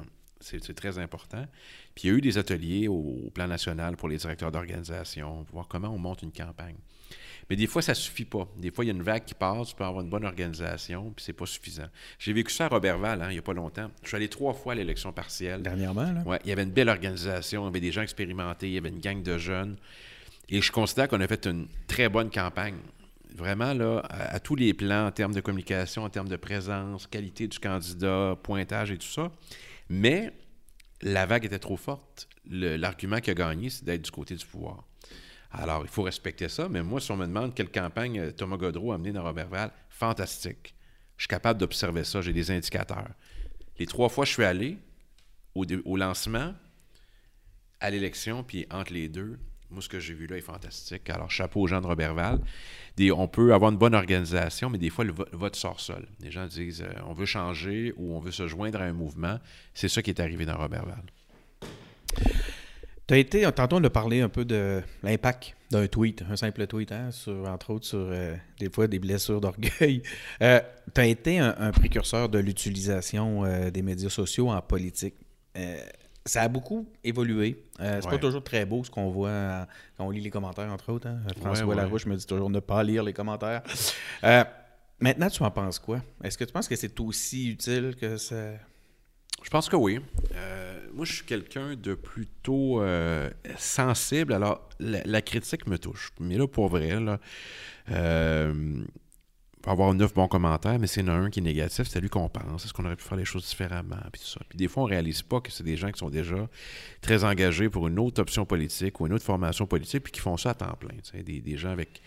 Speaker 2: C'est, très important. Puis il y a eu des ateliers au, plan national pour les directeurs d'organisation, pour voir comment on monte une campagne. Mais des fois, ça ne suffit pas. Des fois, il y a une vague qui passe, tu peux avoir une bonne organisation, puis c'est pas suffisant. J'ai vécu ça à Robertval, hein, il n'y a pas longtemps. Je suis allé trois fois à l'élection partielle.
Speaker 1: Dernièrement, là?
Speaker 2: Oui, il y avait une belle organisation, il y avait des gens expérimentés, il y avait une gang de jeunes. Et je considère qu'on a fait une très bonne campagne. Vraiment, là, à, tous les plans, en termes de communication, en termes de présence, qualité du candidat, pointage et tout ça. Mais la vague était trop forte. L'argument qui a gagné, c'est d'être du côté du pouvoir. Alors, il faut respecter ça, mais moi, si on me demande quelle campagne euh, Thomas Godreau a mené dans Robertval, fantastique. Je suis capable d'observer ça, j'ai des indicateurs. Les trois fois, je suis allé au, lancement, à l'élection, puis entre les deux, moi, ce que j'ai vu là est fantastique. Alors, chapeau aux gens de Robertval. on peut avoir une bonne organisation, mais des fois, le, vote sort seul. Les gens disent euh, on veut changer ou on veut se joindre à un mouvement. C'est ça qui est arrivé dans Robertval.
Speaker 1: Tu as été, tantôt on a parlé un peu de l'impact d'un tweet, un simple tweet, hein, sur, entre autres sur euh, des fois des blessures d'orgueil. Euh, tu as été un, précurseur de l'utilisation des médias sociaux en politique ça a beaucoup évolué. Euh, c'est pas toujours très beau ce qu'on voit quand on lit les commentaires, entre autres. Hein. François Larouche me dit toujours ne pas lire les commentaires. Euh, maintenant, tu en penses quoi? Est-ce que tu penses que c'est aussi utile que ça?
Speaker 2: Je pense que oui. Euh, moi, je suis quelqu'un de plutôt sensible. Alors, la, critique me touche. Mais là, pour vrai, là, avoir neuf bons commentaires, mais c'est un qui est négatif, c'est lui qu'on pense. Est-ce qu'on aurait pu faire les choses différemment? Puis, tout ça. puis des fois, on ne réalise pas que c'est des gens qui sont déjà très engagés pour une autre option politique ou une autre formation politique, puis qui font ça à temps plein. Des, des gens avec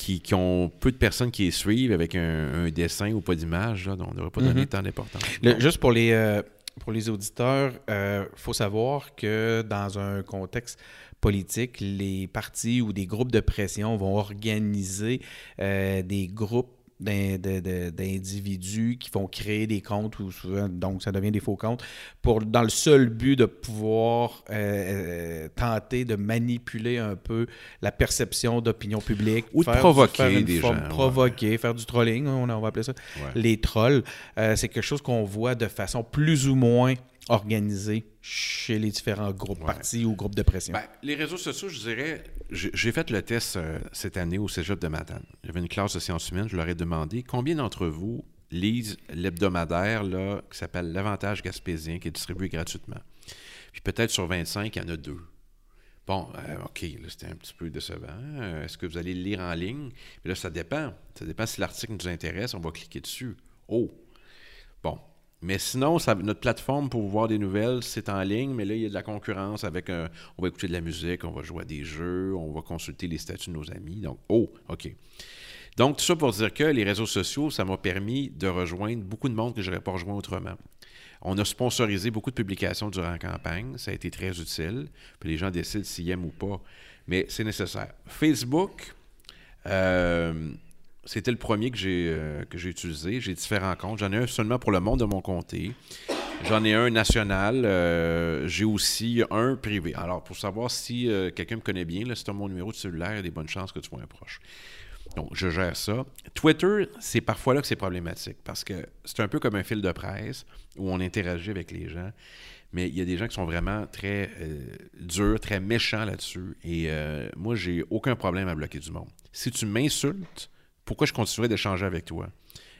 Speaker 2: qui, ont peu de personnes qui les suivent avec un, dessin ou pas d'image, donc on ne devrait pas donner mm-hmm. tant d'importance.
Speaker 1: Juste pour les, euh, pour les auditeurs, il euh, faut savoir que dans un contexte politique, les partis ou des groupes de pression vont organiser euh, des groupes d'individus qui vont créer des comptes, ou donc ça devient des faux comptes, pour, dans le seul but de pouvoir euh, euh, tenter de manipuler un peu la perception d'opinion publique.
Speaker 2: Ou de provoquer des gens.
Speaker 1: Provoquer, faire du trolling, on, va appeler ça. Les trolls, c'est quelque chose qu'on voit de façon plus ou moins organisé chez les différents groupes partis ou groupes de pression?
Speaker 2: Ben, les réseaux sociaux, je dirais, j'ai fait le test euh, cette année au Cégep de Matane. J'avais une classe de sciences humaines, je leur ai demandé combien d'entre vous lisent l'hebdomadaire qui s'appelle L'Avantage Gaspésien, qui est distribué gratuitement? Puis peut-être sur 25, il y en a deux. Bon, euh, OK, c'était un petit peu décevant. Euh, est-ce que vous allez le lire en ligne? là, ça dépend. Ça dépend si l'article nous intéresse, on va cliquer dessus. Oh! Bon, mais sinon, notre plateforme pour voir des nouvelles, c'est en ligne, mais là, il y a de la concurrence avec un, on va écouter de la musique, on va jouer à des jeux, on va consulter les statuts de nos amis. Donc, oh, OK. Donc, tout ça pour dire que les réseaux sociaux, ça m'a permis de rejoindre beaucoup de monde que je n'aurais pas rejoint autrement. On a sponsorisé beaucoup de publications durant la campagne. Ça a été très utile. Puis les gens décident s'ils aiment ou pas. Mais c'est nécessaire. Facebook, euh, c'était le premier que j'ai euh, que j'ai utilisé. J'ai différents comptes. J'en ai un seulement pour le monde de mon comté. J'en ai un national. Euh, j'ai aussi un privé. Alors, pour savoir si euh, quelqu'un me connaît bien, là, si tu as mon numéro de cellulaire, il y a des bonnes chances que tu sois un proche. Donc, je gère ça. Twitter, c'est parfois là que c'est problématique parce que c'est un peu comme un fil de presse où on interagit avec les gens. Mais il y a des gens qui sont vraiment très durs, très méchants là-dessus. Et moi, j'ai aucun problème à bloquer du monde. Si tu m'insultes, pourquoi je continuerais d'échanger avec toi?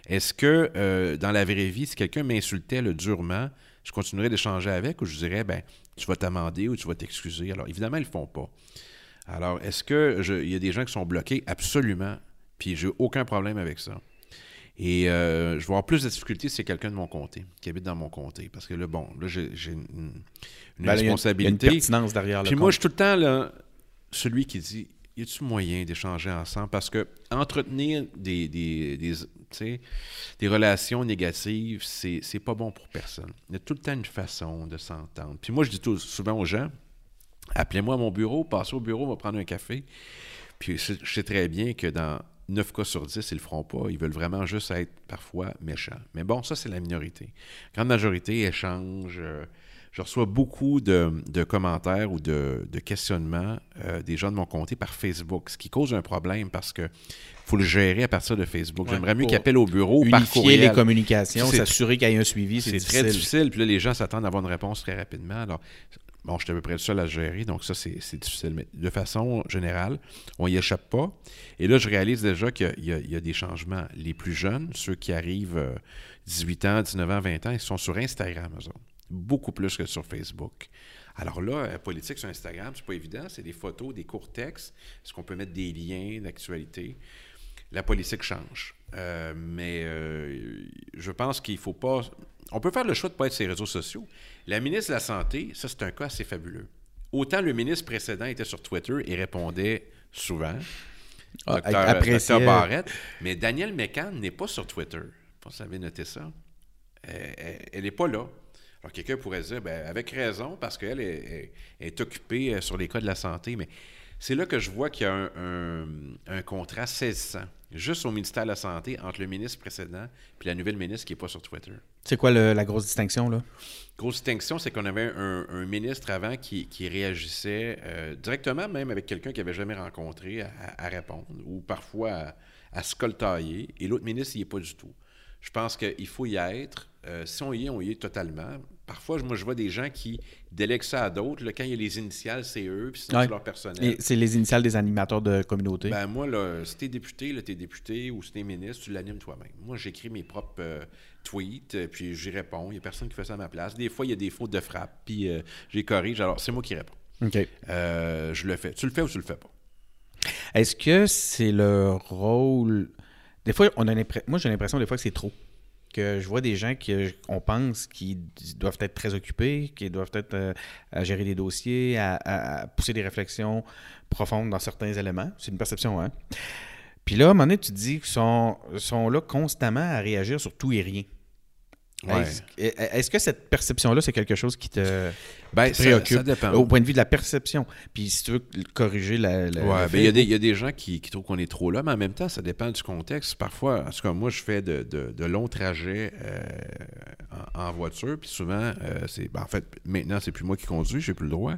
Speaker 2: Est-ce que euh, dans la vraie vie, si quelqu'un m'insultait durement, je continuerais d'échanger avec ou je dirais, ben, tu vas t'amender ou tu vas t'excuser? Alors, évidemment, ils ne le font pas. Alors, est-ce qu'il y a des gens qui sont bloqués? Absolument. Puis, j'ai aucun problème avec ça. Et euh, je vais avoir plus de difficultés si c'est quelqu'un de mon comté, qui habite dans mon comté. Parce que là, bon, là, j'ai une, responsabilité.
Speaker 1: Ben, il y a une pertinence derrière
Speaker 2: Puis moi, je suis tout le temps là, celui qui dit y a-t-il moyen d'échanger ensemble? Parce que entretenir des, des, des, relations négatives, c'est, c'est pas bon pour personne. Il y a tout le temps une façon de s'entendre. Puis moi, je dis tout, souvent aux gens, appelez-moi à mon bureau, passez au bureau, on va prendre un café. Puis je sais très bien que dans 9 cas sur 10, ils le feront pas. Ils veulent vraiment juste être parfois méchants. Mais bon, ça, c'est la minorité. Grande majorité échange. euh, je reçois beaucoup de, de commentaires ou de, de questionnements euh, des gens de mon comté par Facebook, ce qui cause un problème parce que faut le gérer à partir de Facebook.
Speaker 1: Ouais,
Speaker 2: J'aimerais mieux qu'ils appellent au bureau par
Speaker 1: Unifier
Speaker 2: courriel.
Speaker 1: les communications, s'assurer qu'il y ait un suivi, c'est
Speaker 2: très
Speaker 1: difficile.
Speaker 2: Puis là, les gens s'attendent à avoir une réponse très rapidement. Alors, bon, je suis à peu près le seul à le gérer, donc ça, c'est difficile. Mais de façon générale, on n'y échappe pas. Et là, je réalise déjà qu'il y a- y, y des changements. Les plus jeunes, ceux qui arrivent euh, 18 ans, 19 ans, 20 ans, ils sont sur Instagram, eux autres. Beaucoup plus que sur Facebook. Alors là, la politique sur Instagram, c'est pas évident. C'est des photos, des courts textes. Est-ce qu'on peut mettre des liens d'actualité? la politique change. Euh, mais euh, je pense qu'il faut pas. On peut faire le choix de ne pas être sur les réseaux sociaux. La ministre de la Santé, ça, c'est un cas assez fabuleux. Autant le ministre précédent était sur Twitter et répondait souvent.
Speaker 1: Ah,
Speaker 2: Docteur, Barrette. Mais Daniel McCann n'est pas sur Twitter. Je pense que vous avez noté ça. Euh, Elle n'est pas là. Alors, quelqu'un pourrait dire, ben, avec raison, parce qu'elle est, est- est occupée euh, sur les cas de la santé, mais c'est là que je vois qu'il y a un, un, un contrat saisissant, juste au ministère de la Santé, entre le ministre précédent et la nouvelle ministre qui n'est pas sur Twitter.
Speaker 1: C'est quoi le- la grosse distinction, là?
Speaker 2: Grosse distinction, c'est qu'on avait un, un ministre avant qui, qui réagissait euh, directement, même avec quelqu'un qu'il n'avait jamais rencontré, à, à répondre, ou parfois à, à se coltailler, et l'autre ministre, il n'y est pas du tout. Je pense qu'il faut y être. Euh, si on y est, on y est totalement. Parfois, moi, je vois des gens qui délèguent ça à d'autres. Quand il y a les initiales, c'est eux, puis sinon,
Speaker 1: Ouais.
Speaker 2: c'est leur personnel.
Speaker 1: Et C'est les initiales des animateurs de communauté.
Speaker 2: Ben moi, là, si t'es député, là, t'es député ou si t'es ministre, tu l'animes toi-même. Moi, j'écris mes propres euh, tweets, euh, puis j'y réponds. Il n'y a personne qui fait ça à ma place. Des fois, il y a des fautes de frappe, puis euh, j'y corrige. Alors, c'est moi qui réponds.
Speaker 1: OK.
Speaker 2: Je le fais. Tu le fais ou tu le fais pas?
Speaker 1: Est-ce que c'est le rôle. Des fois, on a moi, j'ai l'impression des fois que c'est trop. Que je vois des gens qu'on pense qui doivent être très occupés, qui doivent être euh, à gérer des dossiers, à, pousser des réflexions profondes dans certains éléments. C'est une perception, hein? Puis là, à un moment donné, tu te dis qu'ils sont là constamment à réagir sur tout et rien.
Speaker 2: Ouais.
Speaker 1: Est-ce est-ce que cette perception-là, c'est quelque chose qui te
Speaker 2: Ben,
Speaker 1: préoccupe?
Speaker 2: ça
Speaker 1: au point de vue de la perception? Puis si tu veux corriger la. la-
Speaker 2: Ouais, ben, il y, a des- il y a des gens qui, qui trouvent qu'on est trop là, mais en même temps, ça dépend du contexte. Parfois, en tout cas, moi, je fais de, de- de longs trajets euh, en, en voiture, puis souvent, euh, c'est. ben, en fait, maintenant, c'est plus moi qui conduis, j'ai plus le droit,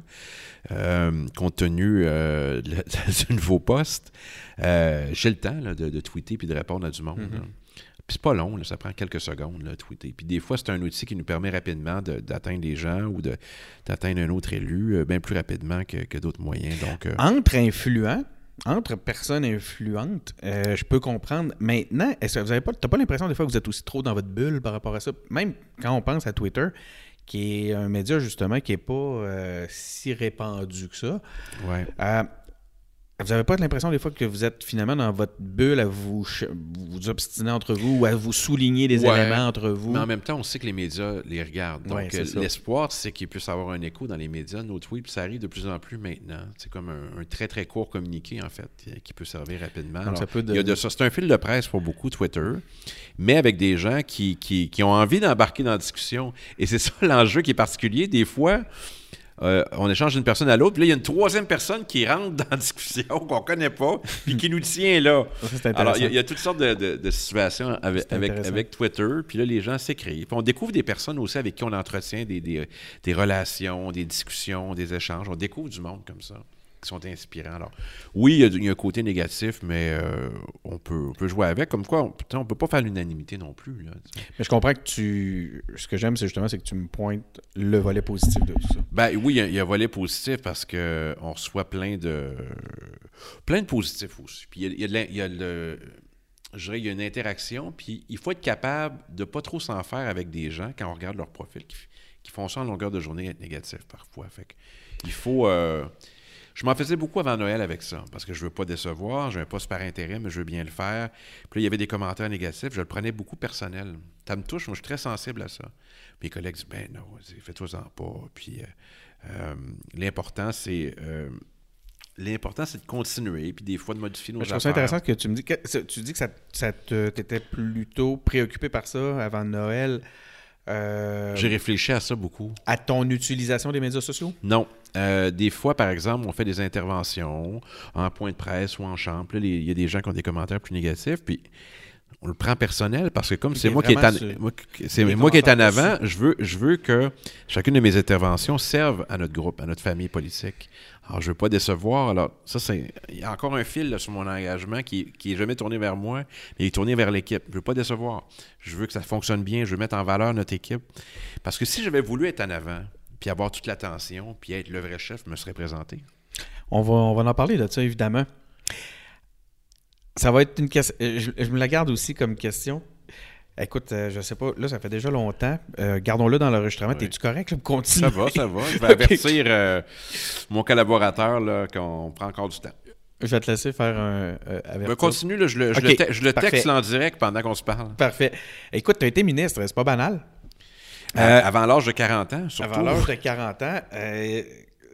Speaker 2: euh, compte tenu du nouveau poste. J'ai le temps là, de, de tweeter puis de répondre à du monde. là. C'est pas long, là, ça prend quelques secondes, là, tweeter. Puis des fois, c'est un outil qui nous permet rapidement de- d'atteindre les gens ou d'atteindre un autre élu euh, bien plus rapidement que, que d'autres moyens. Donc, euh,
Speaker 1: Entre influents, entre personnes influentes, euh, je peux comprendre. Maintenant, est-ce que vous avez pas, t'as pas l'impression des fois que vous êtes aussi trop dans votre bulle par rapport à ça? Même quand on pense à Twitter, qui est un média justement qui est pas si répandu que ça.
Speaker 2: ouais.
Speaker 1: Vous n'avez pas l'impression des fois que vous êtes finalement dans votre bulle à vous, vous obstiner entre vous ou à vous souligner des
Speaker 2: Ouais.
Speaker 1: éléments entre vous?
Speaker 2: Mais en même temps, on sait que les médias les regardent. Donc, euh, l'espoir, c'est qu'il puisse avoir un écho dans les médias, nos tweets, ça arrive de plus en plus maintenant. C'est comme un, un très, très court communiqué, en fait, qui peut servir rapidement.
Speaker 1: Donc,
Speaker 2: Alors,
Speaker 1: ça peut
Speaker 2: il y a
Speaker 1: de-
Speaker 2: de ça. C'est un fil de presse pour beaucoup, Twitter, mais avec des gens qui, qui, qui ont envie d'embarquer dans la discussion. Et c'est ça l'enjeu qui est particulier. Des fois, euh, on échange d'une personne à l'autre, puis là, il y a une troisième personne qui rentre dans la discussion qu'on connaît pas, puis qui nous tient là.
Speaker 1: Ça.
Speaker 2: Alors, il y, a- il y a toutes sortes de, de- de situations avec, Twitter, puis là, les gens s'écrivent. Puis on découvre des personnes aussi avec qui on entretient des, des, des relations, des discussions, des échanges. On découvre du monde comme ça, qui sont inspirants. Alors, oui, il y a, il y a un côté négatif, mais euh, on, peut, on peut jouer avec. Comme quoi, on ne peut pas faire l'unanimité non plus. là.
Speaker 1: Mais je comprends que tu. Ce que j'aime, c'est justement c'est que tu me pointes le volet positif de tout ça.
Speaker 2: Ben oui, il y a- il y, a un volet positif parce que on reçoit plein de plein de positifs aussi. Puis il y a, y le je dirais, il y a une interaction, puis il faut être capable de pas trop s'en faire avec des gens quand on regarde leur profil, qui, qui font ça en longueur de journée être négatif parfois. Fait que il faut. euh, je m'en faisais beaucoup avant Noël avec ça, parce que je veux pas décevoir, j'ai un poste par intérêt, mais je veux bien le faire. Puis là, il y avait des commentaires négatifs, je le prenais beaucoup personnel. Ça me touche, moi, je suis très sensible à ça. Mes collègues disent, ben non, fais-toi-en pas. Puis euh, euh, l'important, c'est. euh, L'important, c'est de continuer, puis des fois de modifier nos
Speaker 1: Je trouve ça intéressant que tu me dis que ça- tu dis que ça, ça t'étais plutôt préoccupé par ça avant Noël. euh,
Speaker 2: J'ai réfléchi à ça beaucoup.
Speaker 1: à ton utilisation des médias sociaux?
Speaker 2: Non. Euh, des fois, par exemple, on fait des interventions en point de presse ou en chambre. Il y a des gens qui ont des commentaires plus négatifs, puis on le prend personnel parce que comme c'est moi qui est en, moi, moi qui est avant, je veux, je veux que chacune de mes interventions serve à notre groupe, à notre famille politique. Alors, je veux pas décevoir. Alors, ça, c'est. Il y a encore un fil là, sur mon engagement qui, qui est jamais tourné vers moi, mais il est tourné vers l'équipe. Je veux pas décevoir. Je veux que ça fonctionne bien. Je veux mettre en valeur notre équipe. Parce que si j'avais voulu être en avant, puis avoir toute l'attention, puis être le vrai chef, me serais présenté.
Speaker 1: On va, on va en parler de ça, évidemment. Ça va être une question. Je, je me la garde aussi comme question. Écoute, euh, je sais pas, là, ça fait déjà longtemps. Euh, Gardons-le dans l'enregistrement.
Speaker 2: Oui.
Speaker 1: T'es-tu correct? Là, pour continuer?
Speaker 2: Ça va, ça va. Je vais avertir euh, mon collaborateur là, qu'on prend encore du temps.
Speaker 1: Je vais te laisser faire un. euh.
Speaker 2: Ben, continue, là, je le, je le te- je le
Speaker 1: parfait.
Speaker 2: texte là en direct pendant qu'on se parle.
Speaker 1: Parfait. Écoute, tu as été ministre, c'est pas banal.
Speaker 2: Euh, avant l'âge de 40 ans, surtout.
Speaker 1: Avant l'âge de 40 ans, euh,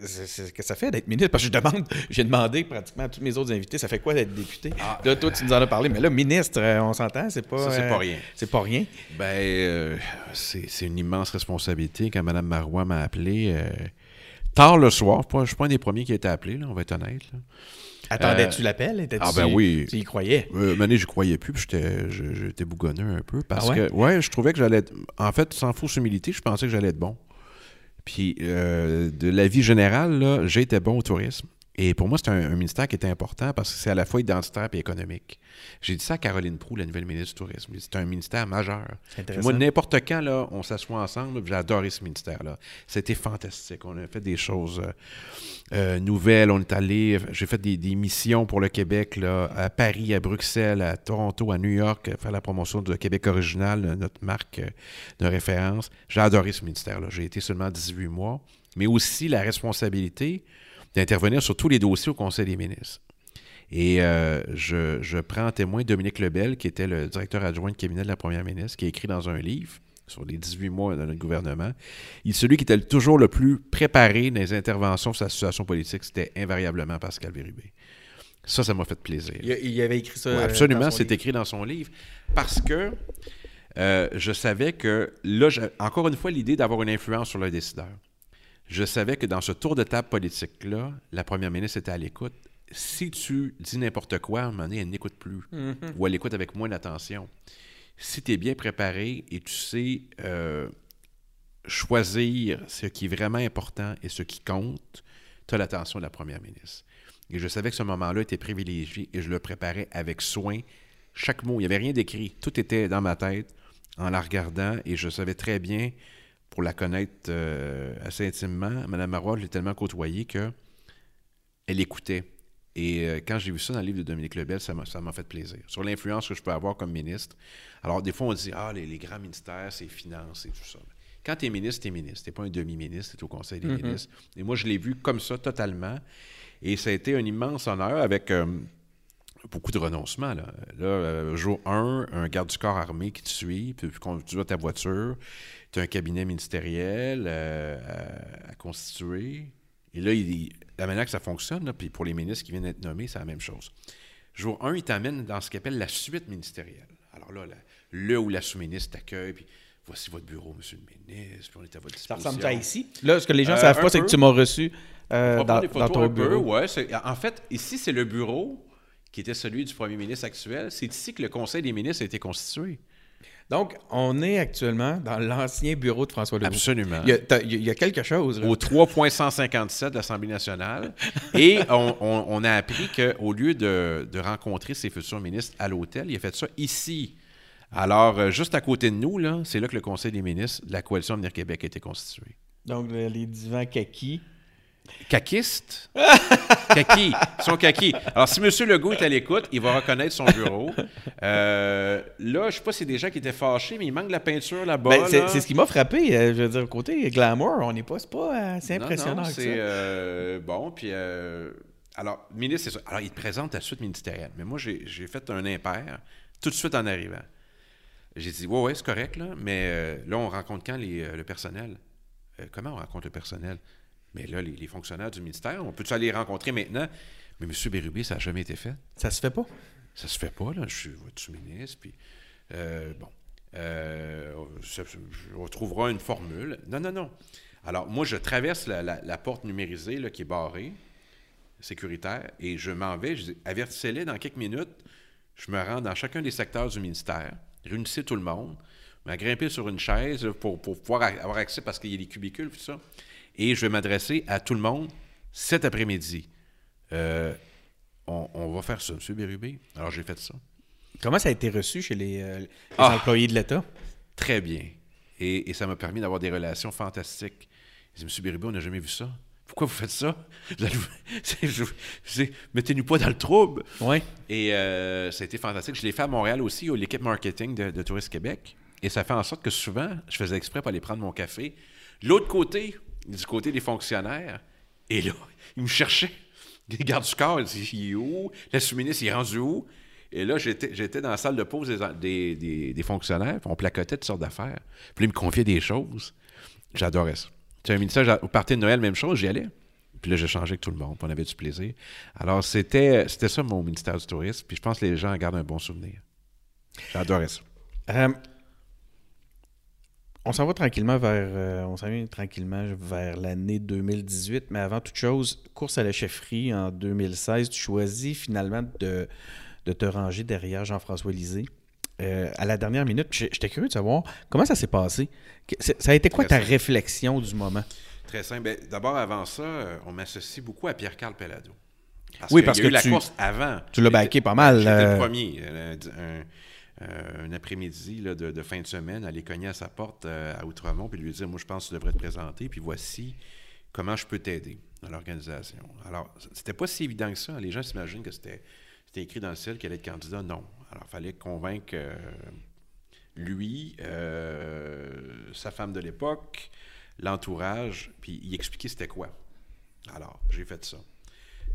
Speaker 1: c'est ce que ça fait d'être ministre. Parce que je demande, j'ai demandé pratiquement à tous mes autres invités, ça fait quoi d'être député?
Speaker 2: Ah.
Speaker 1: Là, toi, tu nous en as parlé, mais là, ministre, euh, on s'entend, c'est pas.
Speaker 2: Ça, c'est
Speaker 1: euh,
Speaker 2: pas rien.
Speaker 1: C'est pas rien.
Speaker 2: Ben, euh, c'est c'est une immense responsabilité. Quand Mme Marois m'a appelé, euh, tard le soir, pas- je ne suis pas un des premiers qui a été appelé, là, on va être honnête. là.
Speaker 1: Attendais-tu l'appel? Étais-tu-
Speaker 2: ah, ben oui.
Speaker 1: Tu y croyais?
Speaker 2: Euh, année, je croyais plus, puis j'étais, j'étais bougonneux un peu. Parce
Speaker 1: Ah ouais?
Speaker 2: que, ouais, je trouvais que j'allais être. En fait, sans fausse humilité, je pensais que j'allais être bon. Puis, euh, de la vie générale, été bon au tourisme. Et pour moi, c'est un, un ministère qui était important parce que c'est à la fois identitaire et économique. J'ai dit ça à Caroline Proux, la nouvelle ministre du Tourisme. C'est un ministère majeur. Moi, n'importe quand, là, on s'assoit ensemble, j'ai adoré ce ministère-là. C'était fantastique. On a fait des choses euh, euh, nouvelles. On est allé, j'ai fait des, des missions pour le Québec, là, à Paris, à Bruxelles, à Toronto, à New York, faire la promotion de Québec original, notre marque euh, de référence. J'ai adoré ce ministère-là. J'ai été seulement 18 mois, mais aussi la responsabilité d'intervenir sur tous les dossiers au Conseil des ministres. Et euh, je, je prends en témoin Dominique Lebel, qui était le directeur adjoint de cabinet de la première ministre, qui a écrit dans un livre sur les 18 mois de notre gouvernement. Il, celui qui était toujours le plus préparé dans les interventions sur la situation politique, c'était invariablement Pascal Bérubé. Ça, ça m'a fait plaisir.
Speaker 1: Il, il avait écrit ça.
Speaker 2: Oui,
Speaker 1: euh,
Speaker 2: absolument, c'est écrit dans son livre. Parce que euh, je savais que, là, encore une fois, l'idée d'avoir une influence sur le décideur. Je savais que dans ce tour de table politique-là, la première ministre était à l'écoute. Si tu dis n'importe quoi, à un moment donné, elle n'écoute plus.
Speaker 1: Mhm.
Speaker 2: Ou elle écoute avec moins d'attention. Si tu es bien préparé et tu sais euh, choisir ce qui est vraiment important et ce qui compte, tu as l'attention de la première ministre. Et je savais que ce moment-là était privilégié et je le préparais avec soin. Chaque mot, il n'y avait rien d'écrit. Tout était dans ma tête en la regardant et je savais très bien, pour la connaître euh, assez intimement, Mme Marois, je l'ai tellement côtoyée que elle écoutait. Et euh, quand j'ai vu ça dans le livre de Dominique Lebel, ça m'a fait plaisir. Sur l'influence que je peux avoir comme ministre. Alors, des fois, on dit Ah, les, les grands ministères, c'est finances et tout ça. Quand tu es ministre, tu es ministre. Tu n'es pas un demi-ministre, tu es au Conseil des
Speaker 1: Mhm.
Speaker 2: ministres. Et moi, je l'ai vu comme ça, totalement. Et ça a été un immense honneur avec euh, beaucoup de renoncements. Là, là euh, jour 1, un garde du corps armé qui te suit, puis conduit ta voiture. Tu as un cabinet ministériel euh, à, à constituer. Et là, il- la manière que ça fonctionne, là, puis pour les ministres qui viennent d'être nommés, c'est la même chose. Jour 1, il t'amène dans ce qu'il appelle la suite ministérielle. Alors là, la- le ou la sous-ministre t'accueille, puis voici votre bureau, monsieur le ministre, puis on est à votre
Speaker 1: Ça
Speaker 2: disposition.
Speaker 1: ressemble à ici. Là, ce que les gens
Speaker 2: Euh,
Speaker 1: savent pas, c'est que tu m'as reçu euh, dans, ton
Speaker 2: peu,
Speaker 1: bureau.
Speaker 2: ouais, en fait, ici, c'est le bureau qui était celui du premier ministre actuel. C'est ici que le Conseil des ministres a été constitué.
Speaker 1: Donc, on est actuellement dans l'ancien bureau de François Legault.
Speaker 2: Absolument.
Speaker 1: Il y a, t'as- il y a quelque chose. Là.
Speaker 2: Au 3.157 de l'Assemblée nationale. Et on, on- on a appris qu'au lieu de, de rencontrer ses futurs ministres à l'hôtel, il a fait ça ici. Alors, euh, juste à côté de nous, là, c'est là que le Conseil des ministres de la Coalition Avenir Québec a été constitué.
Speaker 1: Donc, le- les divans kaki.
Speaker 2: Caquiste? Kaki. Ils sont kaki. Alors, si M. Legault est à l'écoute, il va reconnaître son bureau. Euh, là, je ne sais pas si c'est des gens qui étaient fâchés, mais il manque de la peinture là-bas.
Speaker 1: Ben, c'est
Speaker 2: là.
Speaker 1: ce qui m'a frappé. euh, je veux dire, côté glamour, on n'est pas, c'est pas euh, assez impressionnant
Speaker 2: c'est euh, bon. Puis, euh, alors, ministre, c'est ça. Alors, il te présente la suite ministérielle. Mais moi, j'ai fait un impair tout de suite en arrivant. J'ai dit, ouais, ouais, c'est correct, là. Mais là, on rencontre quand les, le personnel? Comment on rencontre le personnel? Mais là, les, les fonctionnaires du ministère, on peut-tu aller les rencontrer maintenant? Mais M. Bérubé, ça n'a jamais été fait.
Speaker 1: Ça se fait pas?
Speaker 2: Ça se fait pas, là. Je suis votre sous-ministre, puis euh, bon. Euh, on trouvera une formule. Non, non, non. Alors, moi, je traverse la, la- la porte numérisée là, qui est barrée, sécuritaire, et je m'en vais. Je dis, avertissez-les dans quelques minutes. Je me rends dans chacun des secteurs du ministère, réunissez tout le monde, me grimper sur une chaise pour, pour pouvoir avoir accès parce qu'il y a des cubicules, tout ça. Et je vais m'adresser à tout le monde cet après-midi. Euh, on, on va faire ça, M. Bérubé. Alors, j'ai fait ça.
Speaker 1: Comment ça a été reçu chez les, euh, les
Speaker 2: Ah.
Speaker 1: employés de l'État?
Speaker 2: Très bien. Et, et ça m'a permis d'avoir des relations fantastiques. Je dis, M. Bérubé, on n'a jamais vu ça. Pourquoi vous faites ça? Mettez-nous pas dans le trouble.
Speaker 1: Oui.
Speaker 2: Et euh, ça a été fantastique. Je l'ai fait à Montréal aussi, l'équipe marketing de, de Tourisme Québec. Et ça fait en sorte que souvent, je faisais exprès pour aller prendre mon café. L'autre côté, du côté des fonctionnaires, et là, ils me cherchaient. Les gardes du corps, ils disaient, il est où? La sous-ministre, il est rendu où? Et là, j'étais dans la salle de pause des, des, des- fonctionnaires, puis on placotait toutes sortes d'affaires. Puis ils me confiaient des choses. J'adorais ça. Tu as un ministère, au party de Noël, même chose, j'y allais. Puis là, j'ai changé avec tout le monde, puis on avait du plaisir. Alors, c'était ça mon ministère du Tourisme, puis je pense que les gens en gardent un bon souvenir. J'adorais ça.
Speaker 1: Euh, on s'en va tranquillement vers euh, on s'en vient tranquillement vers l'année 2018, mais avant toute chose, course à la chefferie en 2016, tu choisis finalement de, de te ranger derrière Jean-François Lisée. Euh, à la dernière minute, j'étais curieux de savoir comment ça s'est passé. Ça a été quoi
Speaker 2: Très
Speaker 1: ta
Speaker 2: simple.
Speaker 1: réflexion du moment?
Speaker 2: Très simple. Ben, D'abord, avant ça, euh, on m'associe beaucoup à Pierre-Carl Pellado. Parce
Speaker 1: Oui, parce que
Speaker 2: eu la course avant.
Speaker 1: tu l'as backé pas mal,
Speaker 2: J'étais
Speaker 1: euh.
Speaker 2: le premier. un, euh, un après-midi de, fin de semaine, aller cogner à sa porte euh, à Outremont puis lui dire Moi, je pense que tu devrais te présenter, puis voici comment je peux t'aider dans l'organisation. Alors, c'était pas si évident que ça. Les gens s'imaginent que c'était écrit dans le ciel qu'elle allait être candidat. Non. Alors, il fallait convaincre euh, lui, sa femme de l'époque, l'entourage, puis y expliquer c'était quoi. Alors, j'ai fait ça.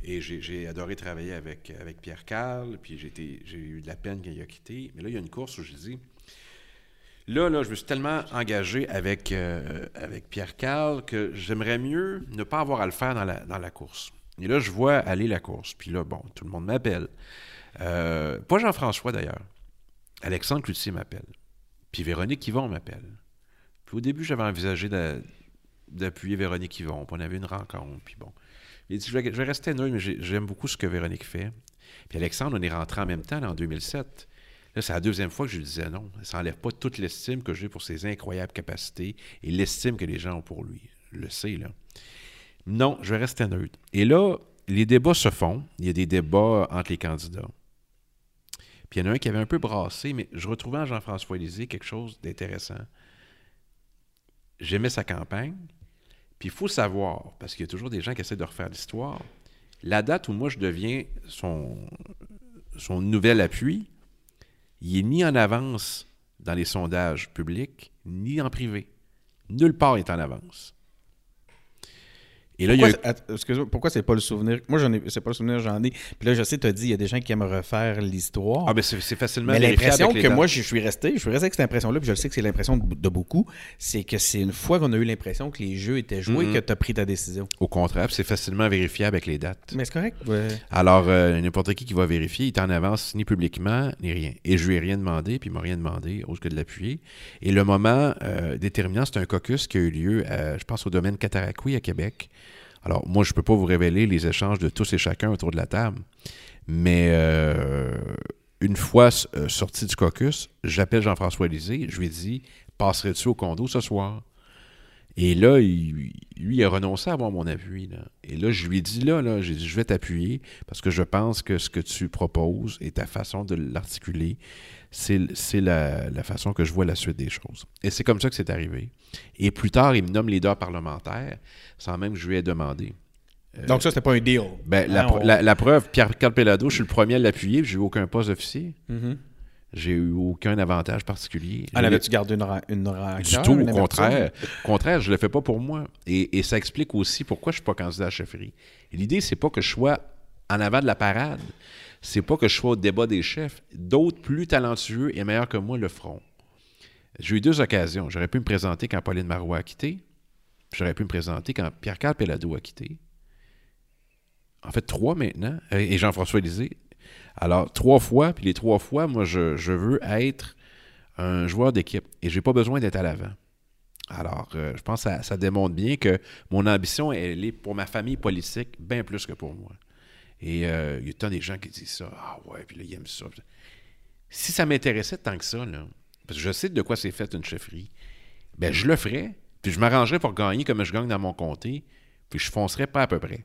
Speaker 2: Et j'ai j'ai adoré travailler avec, Pierre Carl, puis j'ai j'ai eu de la peine qu'il a quitté. Mais là, il y a une course où je dis, là, là, je me suis tellement engagé avec, euh, avec Pierre Carl que j'aimerais mieux ne pas avoir à le faire dans la, dans la course. Et là, je vois aller la course. Puis là, bon, tout le monde m'appelle. Euh, pas Jean-François, d'ailleurs. Alexandre Cloutier m'appelle. Puis Véronique Yvon m'appelle. Puis au début, j'avais envisagé d'a- d'appuyer Véronique Yvon. Puis on avait une rencontre. Puis bon. Il dit, je vais, rester neutre, mais j'ai- j'aime beaucoup ce que Véronique fait. Puis Alexandre, on est rentré en même temps, là, en 2007. Là, c'est la deuxième fois que je lui disais non. Ça n'enlève pas toute l'estime que j'ai pour ses incroyables capacités et l'estime que les gens ont pour lui. Je le sais, là. Non, je vais rester neutre. Et là, les débats se font. Il y a des débats entre les candidats. Puis il y en a un qui avait un peu brassé, mais je retrouvais en Jean-François Lisée quelque chose d'intéressant. J'aimais sa campagne. Puis il faut savoir, parce qu'il y a toujours des gens qui essaient de refaire l'histoire, la date où moi je deviens son, son nouvel appui, il est ni en avance dans les sondages publics, ni en privé. Nulle part est en avance. Et là, il y a
Speaker 1: Pourquoi, excuse-moi, pourquoi c'est pas le souvenir? Moi, j'en ai, c'est pas le souvenir, j'en ai. Puis là, je sais, tu as dit, il y a des gens qui aiment refaire l'histoire.
Speaker 2: Ah, ben c'est c'est facilement
Speaker 1: Mais l'impression que moi, je suis resté, je suis resté avec cette impression-là, puis je le sais que c'est l'impression de, de beaucoup, c'est que c'est une fois qu'on a eu l'impression que les jeux étaient joués
Speaker 2: Mhm.
Speaker 1: que tu as pris ta décision.
Speaker 2: Au contraire, puis c'est facilement vérifiable avec les dates.
Speaker 1: Mais c'est correct. ouais.
Speaker 2: Alors, euh, n'importe qui qui va vérifier, il est en avance ni publiquement, ni rien. Et je lui ai rien demandé, puis il m'a rien demandé, autre que de l'appuyer. Et le moment euh, déterminant, c'est un caucus qui a eu lieu, je pense, au domaine Cataraqui à Québec. Alors, moi, je ne peux pas vous révéler les échanges de tous et chacun autour de la table, mais euh, une fois euh, sorti du caucus, j'appelle Jean-François Lisée, je lui dis Passerais-tu au condo ce soir Et là, lui, il a renoncé à avoir mon appui. Et là, je lui ai dit là, là dit Je vais t'appuyer parce que je pense que ce que tu proposes et ta façon de l'articuler, c'est la, la façon que je vois la suite des choses. Et c'est comme ça que c'est arrivé. Et plus tard, il me nomme leader parlementaire sans même que je lui ai demandé.
Speaker 1: Donc ça, c'était pas un deal.
Speaker 2: Ben, la, pr-
Speaker 1: on-
Speaker 2: la- la preuve, Pierre Calpelado, je suis le premier à l'appuyer, puis j'ai eu aucun poste d'officier.
Speaker 1: Mhm.
Speaker 2: J'ai eu aucun avantage particulier.
Speaker 1: En
Speaker 2: Je
Speaker 1: avais-tu gardé une, une
Speaker 2: du tout, au contraire. Au contraire, je le fais pas pour moi. Et, et ça explique aussi pourquoi je suis pas candidat à la chefferie. L'idée, c'est pas que je sois en avant de la parade. C'est pas que je sois au débat des chefs. D'autres plus talentueux et meilleurs que moi le feront. J'ai eu deux occasions. J'aurais pu me présenter quand Pauline Marois a quitté. J'aurais pu me présenter quand Pierre-Carl Pellado a quitté. En fait, trois maintenant. Euh, Et Jean-François Lisée. Alors, trois fois, puis les trois fois, moi, je, je veux être un joueur d'équipe. Et j'ai pas besoin d'être à l'avant. Alors, euh, je pense que ça, ça, démontre bien que mon ambition, elle est pour ma famille politique bien plus que pour moi. Et euh, il y a tant des gens qui disent ça. Ah ouais, puis là, ils aiment ça. Si ça m'intéressait tant que ça, là, parce que je sais de quoi c'est fait une chefferie, ben je le ferais, puis je m'arrangerais pour gagner comme je gagne dans mon comté, puis je foncerais pas à peu près.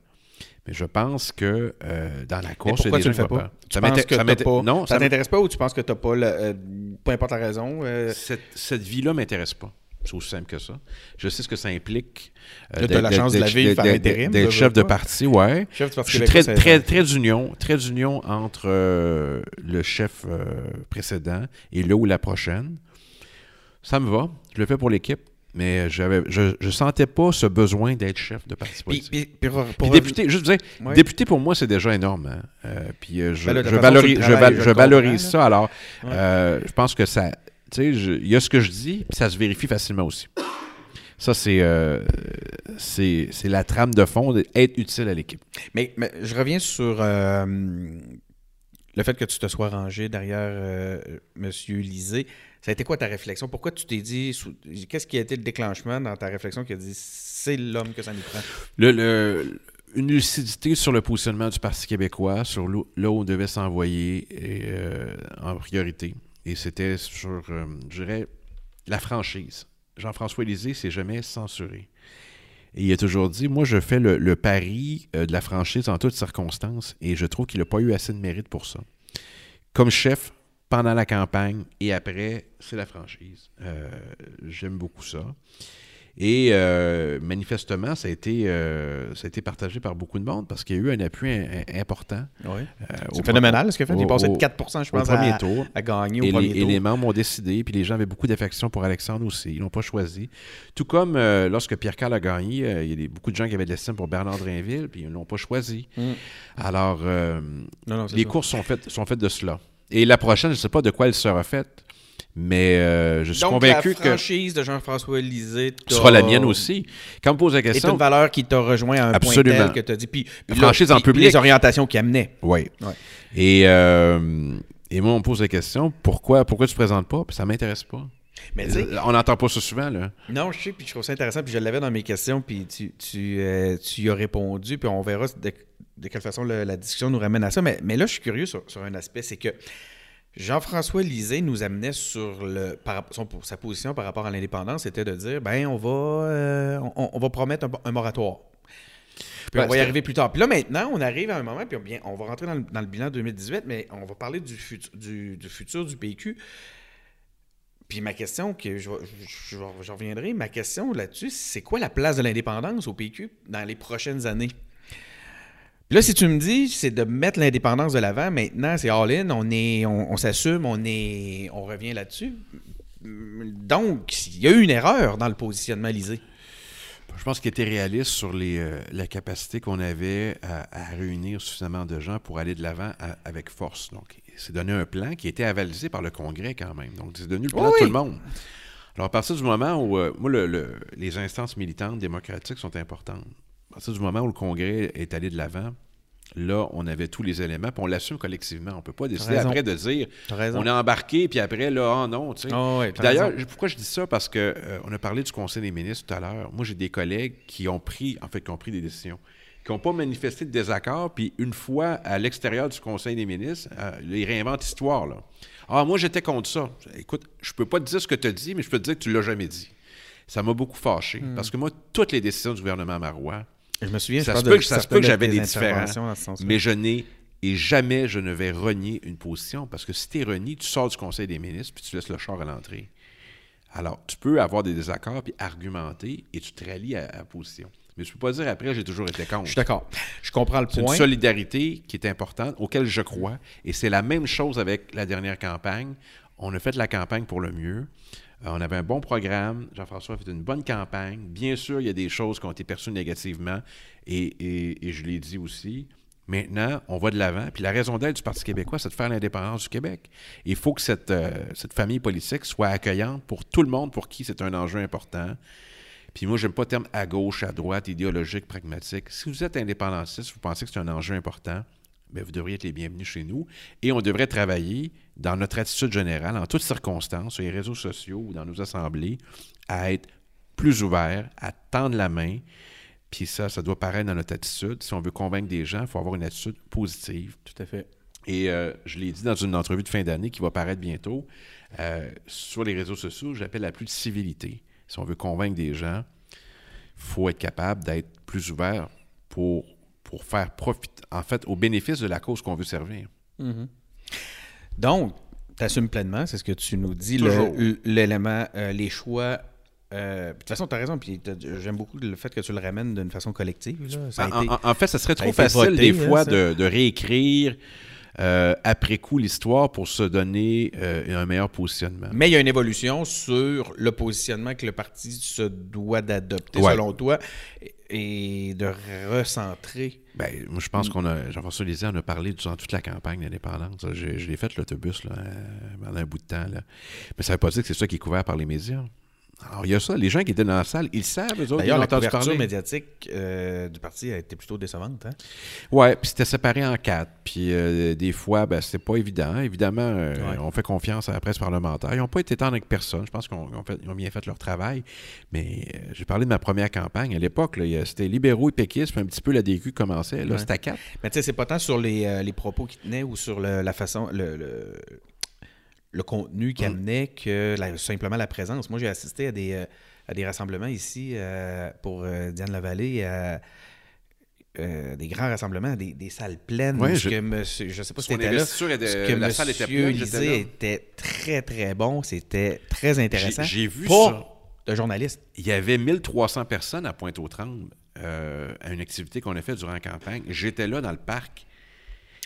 Speaker 2: Mais je pense que euh, dans la course,
Speaker 1: pourquoi tu le fais pas?
Speaker 2: Ça
Speaker 1: m'intéresse pas. Non, ça t'intéresse pas ou tu penses que tu n'as pas, le, peu importe la raison? Euh?
Speaker 2: Cette, cette vie-là m'intéresse pas. C'est aussi simple que ça. Je sais ce que ça implique.
Speaker 1: Euh, de la chance de la vie, faire intérim.
Speaker 2: D'être chef de parti, ouais. Chef de parti je suis très, très, très d'union, très d'union entre euh, le chef euh, précédent et là ou la prochaine. Ça me va. Je le fais pour l'équipe. Mais j'avais, je ne sentais pas ce besoin d'être chef de parti politique. Puis, puis, puis député, juste dire, député pour moi, c'est déjà énorme. Hein. puis je, ben je, valorise, je, valorise ça. Alors, je pense que ça, tu sais, il y a ce que je dis, puis ça se vérifie facilement aussi. Ça, c'est euh, c'est la trame de fond d'être utile à l'équipe.
Speaker 1: Mais, je reviens sur euh, le fait que tu te sois rangé derrière euh, M. Lisée. Ça a été quoi ta réflexion? Pourquoi tu t'es dit. Qu'est-ce qui a été le déclenchement dans ta réflexion qui a dit c'est l'homme que ça nous prend?
Speaker 2: Le, une lucidité sur le positionnement du Parti québécois, sur là où on devait s'envoyer en priorité. Et c'était sur, euh, je dirais, la franchise. Jean-François Lisée s'est jamais censuré. Il a toujours dit, moi, je fais le, pari euh, de la franchise en toutes circonstances et je trouve qu'il n'a pas eu assez de mérite pour ça. Comme chef, pendant la campagne et après, c'est la franchise. Euh, j'aime beaucoup ça. Et euh, manifestement, ça a, été, euh, ça a été partagé par beaucoup de monde parce qu'il y a eu un appui important.
Speaker 1: Oui. Euh, c'est phénoménal ce qu'il a fait. Il est passé de 4 je pense, premier à, tour. à gagner au
Speaker 2: et
Speaker 1: premier
Speaker 2: les,
Speaker 1: tour.
Speaker 2: Et les membres ont décidé, puis les gens avaient beaucoup d'affection pour Alexandre aussi. Ils l'ont pas choisi. Tout comme lorsque Pierre Carl a gagné, il y a beaucoup de gens qui avaient de l'estime pour Bernard Drainville, puis ils ne l'ont pas choisi. Mm. Alors, les courses sont faites, sont faites de cela. Et la prochaine, je ne sais pas de quoi elle sera faite. Mais euh, je suis convaincu que.
Speaker 1: La franchise de Jean-François Lisée
Speaker 2: sera la mienne aussi. Quand on me pose la question.
Speaker 1: C'est une valeur qui t'a rejoint à un
Speaker 2: Absolument.
Speaker 1: point tel que tu as dit. Puis,
Speaker 2: la franchise en public.
Speaker 1: les orientations qu'il amenait.
Speaker 2: Oui. Ouais. Et, euh, et moi, on me pose la question pourquoi, pourquoi tu ne te présentes pas? Puis ça ne m'intéresse pas. Mais on n'entend pas ça souvent, là.
Speaker 1: Non, je sais, puis je trouve ça intéressant, puis je l'avais dans mes questions, puis tu, tu, euh, tu y as répondu, puis on verra de, de quelle façon la discussion nous ramène à ça. Mais, mais là, je suis curieux sur, sur un aspect, c'est que Jean-François Lisée nous amenait sur le, sa position par rapport à l'indépendance, c'était de dire ben on va, euh, on, va promettre un, moratoire. Puis on va y arriver plus tard. Puis là, maintenant, on arrive à un moment, puis bien, on va rentrer dans le, bilan 2018, mais on va parler du, du, futur du PQ. Puis ma question, que je, je reviendrai, ma question là-dessus, c'est quoi la place de l'indépendance au PQ dans les prochaines années? Là, si tu me dis, c'est de mettre l'indépendance de l'avant, maintenant, c'est all-in, on, est, on, s'assume, on, est, on revient là-dessus. Donc, il y a eu une erreur dans le positionnement lisé.
Speaker 2: Je pense qu'il était réaliste sur les, euh, la capacité qu'on avait à, réunir suffisamment de gens pour aller de l'avant avec force. Donc, c'est donné un plan qui a été avalisé par le Congrès quand même. Donc, c'est devenu le plan de tout le monde. Alors, à partir du moment où, euh, moi, les instances militantes démocratiques sont importantes à partir du moment où le Congrès est allé de l'avant, là, on avait tous les éléments, puis on l'assume collectivement. On ne peut pas décider après de dire on est embarqué, puis après, là, oh non, tu sais. Ah d'ailleurs, pourquoi je dis ça? Parce qu'on euh, on a parlé du Conseil des ministres tout à l'heure. Moi, j'ai des collègues qui ont pris, en fait, qui ont pris des décisions, qui n'ont pas manifesté de désaccord, puis une fois à l'extérieur du Conseil des ministres, euh, ils réinventent l'histoire, là. Ah, moi, j'étais contre ça. Écoute, je peux pas te dire ce que tu as dit, mais je peux te dire que tu l'as jamais dit. Ça m'a beaucoup fâché, hmm. parce que moi, toutes les décisions du gouvernement Marois,
Speaker 1: je me souviens,
Speaker 2: ça se peut, que, j'avais des différences. Mais je n'ai et jamais je ne vais renier une position parce que si tu es renié, tu sors du Conseil des ministres puis tu laisses le char à l'entrée. Alors, tu peux avoir des désaccords puis argumenter et tu te rallies à la position. Mais ne peux pas dire après, j'ai toujours été contre.
Speaker 1: Je suis d'accord. Je comprends le point.
Speaker 2: C'est une solidarité qui est importante, auquel je crois. Et c'est la même chose avec la dernière campagne. On a fait la campagne pour le mieux. Euh, on avait un bon programme. Jean-François a fait une bonne campagne. Bien sûr, il y a des choses qui ont été perçues négativement et, je l'ai dit aussi. Maintenant, on va de l'avant. Puis la raison d'être du Parti québécois, c'est de faire l'indépendance du Québec. Il faut que cette, euh, famille politique soit accueillante pour tout le monde pour qui c'est un enjeu important. Puis moi, j'aime pas le terme à gauche, à droite, idéologique, pragmatique. Si vous êtes indépendantiste, vous pensez que c'est un enjeu important, bien, vous devriez être les bienvenus chez nous. Et on devrait travailler dans notre attitude générale, en toutes circonstances, sur les réseaux sociaux ou dans nos assemblées, à être plus ouvert, à tendre la main. Puis ça, ça doit paraître dans notre attitude. Si on veut convaincre des gens, il faut avoir une attitude positive.
Speaker 1: Tout à fait.
Speaker 2: Et euh, je l'ai dit dans une entrevue de fin d'année qui va paraître bientôt. Euh, sur les réseaux sociaux, j'appelle à plus de civilité. Si on veut convaincre des gens, il faut être capable d'être plus ouvert pour, pour faire profiter, en fait, au bénéfice de la cause qu'on veut servir.
Speaker 1: Mm-hmm. Donc, tu assumes pleinement, c'est ce que tu nous dis, le- l'élément, euh, les choix. euh, de toute façon, tu as raison, puis j'aime beaucoup le fait que tu le ramènes d'une façon collective. là. Ça a
Speaker 2: En,
Speaker 1: été-
Speaker 2: en- en fait, ça serait trop facile
Speaker 1: voté,
Speaker 2: des
Speaker 1: hein,
Speaker 2: fois de, de réécrire euh, après coup l'histoire pour se donner euh, un meilleur positionnement.
Speaker 1: Mais il y a une évolution sur le positionnement que le parti se doit d'adopter,
Speaker 2: Ouais.
Speaker 1: selon toi, et de recentrer.
Speaker 2: Ben, moi, je pense qu'on a, Jean-François Lisée en a parlé durant toute la campagne d'indépendance. Je, je l'ai fait l'autobus là, euh, pendant un bout de temps. Là. Mais ça ne veut pas dire que c'est ça qui est couvert par les médias. Alors, il y a ça. Les gens qui étaient dans la salle, ils savent, eux autres, ils
Speaker 1: D'ailleurs, la
Speaker 2: entendu
Speaker 1: couverture
Speaker 2: parler.
Speaker 1: médiatique euh, du parti a été plutôt décevante. Hein?
Speaker 2: Ouais, puis c'était séparé en quatre. Puis euh, des fois, ben, c'était pas évident. Évidemment, euh,
Speaker 1: Ouais.
Speaker 2: on fait confiance à la presse parlementaire. Ils n'ont pas été tendres avec personne. Je pense qu'ils ont, bien fait leur travail. Mais j'ai parlé de ma première campagne. À l'époque, c'était libéraux et péquistes, puis un petit peu la DQ commençait. Là,
Speaker 1: Ouais.
Speaker 2: c'était à quatre.
Speaker 1: Mais tu sais, c'est pas tant sur les, les propos qui tenaient ou sur le- la façon, le, le, le contenu qui
Speaker 2: Mm.
Speaker 1: amenait que la- simplement la présence. Moi, j'ai assisté à des, euh, à des rassemblements ici euh, pour euh, Diane Lavallée, à euh, des grands rassemblements, des, des salles pleines.
Speaker 2: Ouais, je-
Speaker 1: que monsieur, je sais pas si t'étais là.
Speaker 2: était-
Speaker 1: ce que
Speaker 2: la salle était
Speaker 1: monsieur
Speaker 2: pleine,
Speaker 1: Lisée
Speaker 2: là.
Speaker 1: était très, très bon. C'était très intéressant.
Speaker 2: J'ai vu ça.
Speaker 1: de journaliste.
Speaker 2: Il y avait 1300 personnes à Pointe-aux-Trembles euh, à une activité qu'on a faite durant la campagne. J'étais là dans le parc.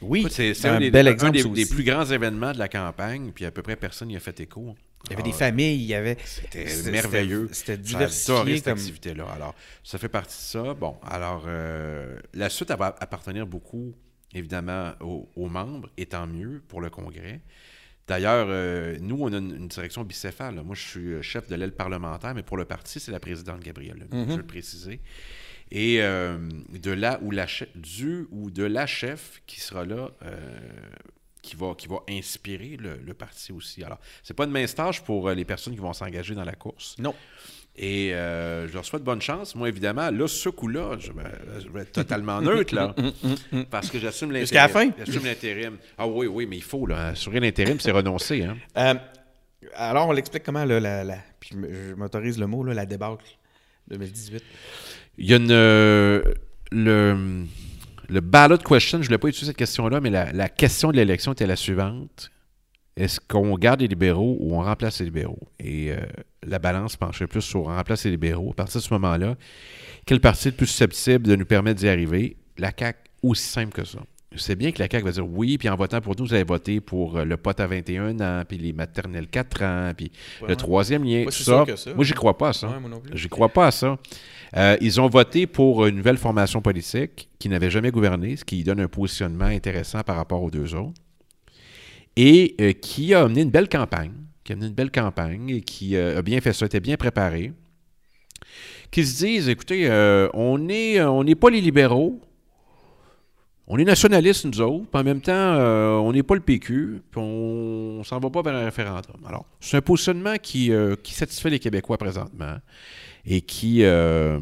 Speaker 1: Oui,
Speaker 2: C'est
Speaker 1: un,
Speaker 2: un, des,
Speaker 1: bel
Speaker 2: un
Speaker 1: exemple.
Speaker 2: des, plus grands événements de la campagne, puis à peu près personne n'y a fait écho.
Speaker 1: Il y avait
Speaker 2: Ah,
Speaker 1: des familles, il y avait.
Speaker 2: C'était
Speaker 1: c'était-
Speaker 2: merveilleux.
Speaker 1: C'était
Speaker 2: adoré
Speaker 1: diversifié
Speaker 2: cette
Speaker 1: comme.
Speaker 2: activité-là. Alors, ça fait partie de ça. Bon, alors, euh, la suite, va appartenir beaucoup, évidemment, aux, aux membres, et tant mieux pour le Congrès. D'ailleurs, euh, nous, on a une, une direction bicéphale. là. Moi, je suis euh, chef de l'aile parlementaire, mais pour le parti, c'est la présidente Gabrielle. Lemay, Je veux le préciser. Et euh, de là où la chef, du ou de la chef qui sera là, euh, qui, va, qui va inspirer le, le parti aussi. Alors, c'est pas une mince tâche pour les personnes qui vont s'engager dans la course.
Speaker 1: Non.
Speaker 2: Et euh, je leur souhaite bonne chance. Moi, évidemment, là, ce coup-là, je, vais- je vais être totalement neutre, là. parce que j'assume l'intérim.
Speaker 1: Jusqu'à la fin?
Speaker 2: J'assume l'intérim. Ah oui, oui, mais il faut, là. Assurer l'intérim, c'est renoncer, hein.
Speaker 1: Euh, alors, on l'explique comment, là, la, la- puis je m'autorise le mot, là, la débâcle 2018.
Speaker 2: Il y a une. euh, le, le ballot question, je ne voulais pas utiliser cette question-là, mais la, la question de l'élection était la suivante. Est-ce qu'on garde les libéraux ou on remplace les libéraux? Et la balance penchait plus sur on remplace les libéraux. À partir de ce moment-là, quel parti est le plus susceptible de nous permettre d'y arriver? La CAQ, aussi simple que ça. C'est bien que la CAQ va dire oui, puis en votant pour nous, vous avez voté pour euh, le pote à 21 ans, puis les maternelles 4 ans, puis
Speaker 1: Ouais,
Speaker 2: le troisième lien,
Speaker 1: si
Speaker 2: ça.
Speaker 1: ça.
Speaker 2: Moi, j'y crois pas à ça.
Speaker 1: Ouais, moi.
Speaker 2: J'y crois pas à ça. Euh, ils ont voté pour une nouvelle formation politique qui n'avait jamais gouverné, ce qui donne un positionnement intéressant par rapport aux deux autres. Et euh, qui a amené une belle campagne, qui a amené une belle campagne et qui euh, a bien fait ça, était bien préparé. Qui se disent, écoutez, euh, on n'est on pas les libéraux, on est nationalistes, nous autres, puis en même temps, euh, on n'est pas le PQ, puis on, on s'en va pas vers un référendum. Alors, c'est un positionnement qui, euh, qui satisfait les Québécois présentement et qui, euh,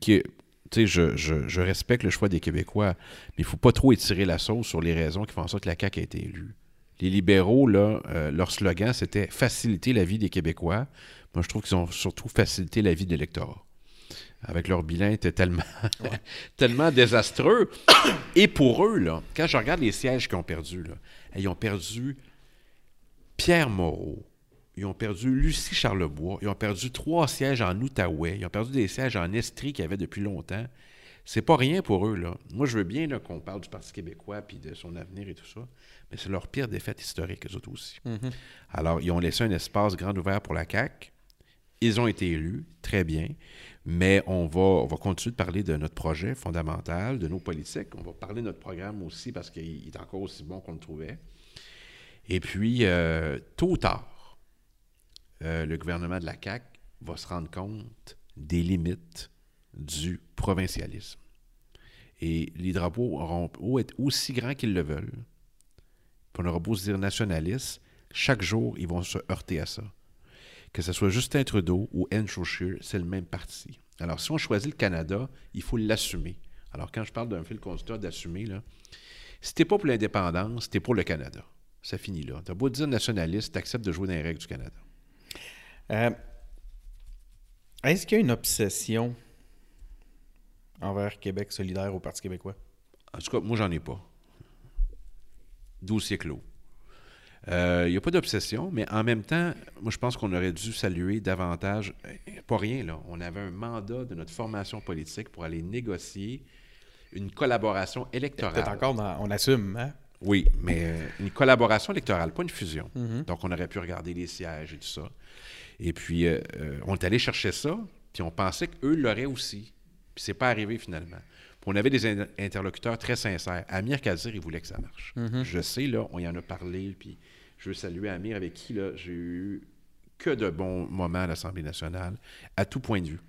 Speaker 2: qui tu sais, je- je respecte le choix des Québécois, mais il ne faut pas trop étirer la sauce sur les raisons qui font en sorte que la CAQ a été élue. Les libéraux, là, euh, leur slogan, c'était faciliter la vie des Québécois. Moi, je trouve qu'ils ont surtout facilité la vie de l'électorat. Avec leur bilan était tellement, tellement désastreux. Et pour eux, là, quand je regarde les sièges qu'ils ont perdus, ils ont perdu Pierre Moreau, ils ont perdu Lucie Charlebois, ils ont perdu trois sièges en Outaouais, ils ont perdu des sièges en Estrie qu'il y avait depuis longtemps. C'est pas rien pour eux, là. Moi, je veux bien qu'on parle du Parti québécois puis de son avenir et tout ça, mais c'est leur pire défaite historique, eux autres aussi. Alors, ils ont laissé un espace grand ouvert pour la CAQ. Ils ont été élus, très bien, mais on va, on va continuer de parler de notre projet fondamental, de nos politiques. On va parler de notre programme aussi parce qu'il est encore aussi bon qu'on le trouvait. Et puis, euh, tôt ou tard, euh, le gouvernement de la CAQ va se rendre compte des limites du provincialisme. Et les drapeaux auront beau être aussi grands qu'ils le veulent. Puis on aura beau se dire nationaliste, chaque jour, ils vont se heurter à ça. que ce soit Justin Trudeau ou Andrew Scheer, c'est le même parti. Alors, si on choisit le Canada, il faut l'assumer. Alors, quand je parle d'un fil conducteur d'assumer, là, si t'es pas pour l'indépendance, t'es pour le Canada. Ça finit là. T'as beau dire nationaliste, t'acceptes de jouer dans les règles du Canada.
Speaker 1: Euh, Est-ce qu'il y a une obsession envers Québec solidaire au Parti québécois?
Speaker 2: En tout cas, moi, j'en ai pas. Dossier clos. Euh, Il n'y a pas d'obsession, mais en même temps, moi, je pense qu'on aurait dû saluer davantage, euh, pas rien, là. On avait un mandat de notre formation politique pour aller négocier une collaboration électorale.
Speaker 1: Peut-être encore, dans- on assume, hein?
Speaker 2: Oui, mais euh, une collaboration électorale, pas une fusion.
Speaker 1: Mhm.
Speaker 2: Donc, on aurait pu regarder les sièges et tout ça. Et puis, euh, on est allé chercher ça, puis on pensait qu'eux l'auraient aussi. Puis, c'est pas arrivé finalement. On avait des in- interlocuteurs très sincères. Amir Kazir, il voulait que ça marche. Je sais, là, on y en a parlé, puis je veux saluer Amir, avec qui, là, j'ai eu que de bons moments à l'Assemblée nationale, à tout point de vue.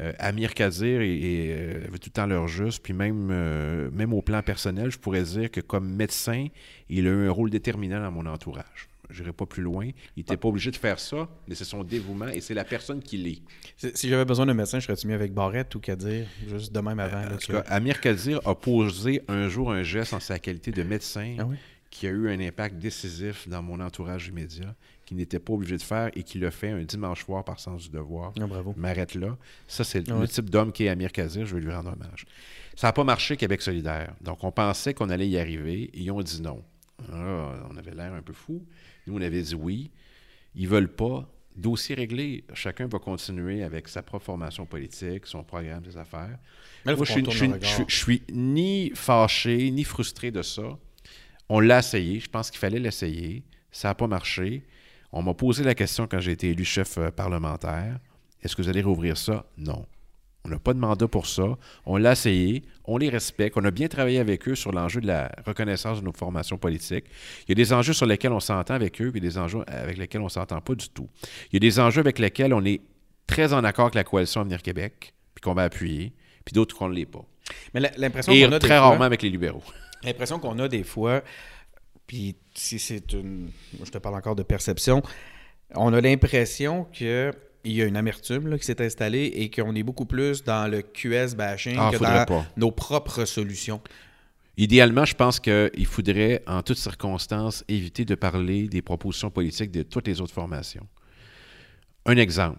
Speaker 2: Euh, Amir Kazir et, et, euh, avait tout le temps leur juste, puis même, euh, même au plan personnel, je pourrais dire que comme médecin, il a eu un rôle déterminant dans mon entourage. Je n'irai pas plus loin. Il n'était pas obligé de faire ça, mais c'est son dévouement et c'est la personne qui l'est.
Speaker 1: Si, j'avais besoin d'un médecin, je serais-tu mieux avec Barrette ou Kadir? Juste de même avant. là,
Speaker 2: En tout cas, Amir Kazir a posé un jour un geste en sa qualité de médecin
Speaker 1: Ah oui?
Speaker 2: qui a eu un impact décisif dans mon entourage immédiat, qu'il n'était pas obligé de faire et qui l'a fait un dimanche soir par sens du devoir.
Speaker 1: Ah, bravo.
Speaker 2: m'arrête là. Ça, c'est
Speaker 1: Ah
Speaker 2: le
Speaker 1: ouais.
Speaker 2: type d'homme qui est Amir Kazir. Je vais lui rendre hommage. Ça n'a pas marché, Québec solidaire. Donc, on pensait qu'on allait y arriver et ils ont dit non. Ah, on avait l'air un peu fou. Nous, on avait dit oui. Ils veulent pas. Dossier réglé. Chacun va continuer avec sa propre formation politique, son programme, ses affaires. Moi, je suis, je, je je suis ni fâché, ni frustré de ça. On l'a essayé. Je pense qu'il fallait l'essayer. Ça n'a pas marché. On m'a posé la question quand j'ai été élu chef euh, parlementaire. Est-ce que vous allez rouvrir ça? Non. On n'a pas de mandat pour ça. On l'a essayé. On les respecte. On a bien travaillé avec eux sur l'enjeu de la reconnaissance de nos formations politiques. Il y a des enjeux sur lesquels on s'entend avec eux, puis des enjeux avec lesquels on ne s'entend pas du tout. Il y a des enjeux avec lesquels on est très en accord avec la coalition Avenir Québec, puis qu'on va appuyer, puis d'autres qu'on ne l'est pas.
Speaker 1: Mais l'impression qu'on a des
Speaker 2: très
Speaker 1: fois-
Speaker 2: rarement avec les libéraux.
Speaker 1: L'impression qu'on a des fois, puis si c'est une. Je te parle encore de perception, on a l'impression que. Il y a une amertume là, qui s'est installée et qu'on est beaucoup plus dans le QS bashing
Speaker 2: Ah,
Speaker 1: que dans
Speaker 2: pas.
Speaker 1: nos propres solutions.
Speaker 2: Idéalement, je pense qu'il faudrait, en toutes circonstances, éviter de parler des propositions politiques de toutes les autres formations. Un exemple.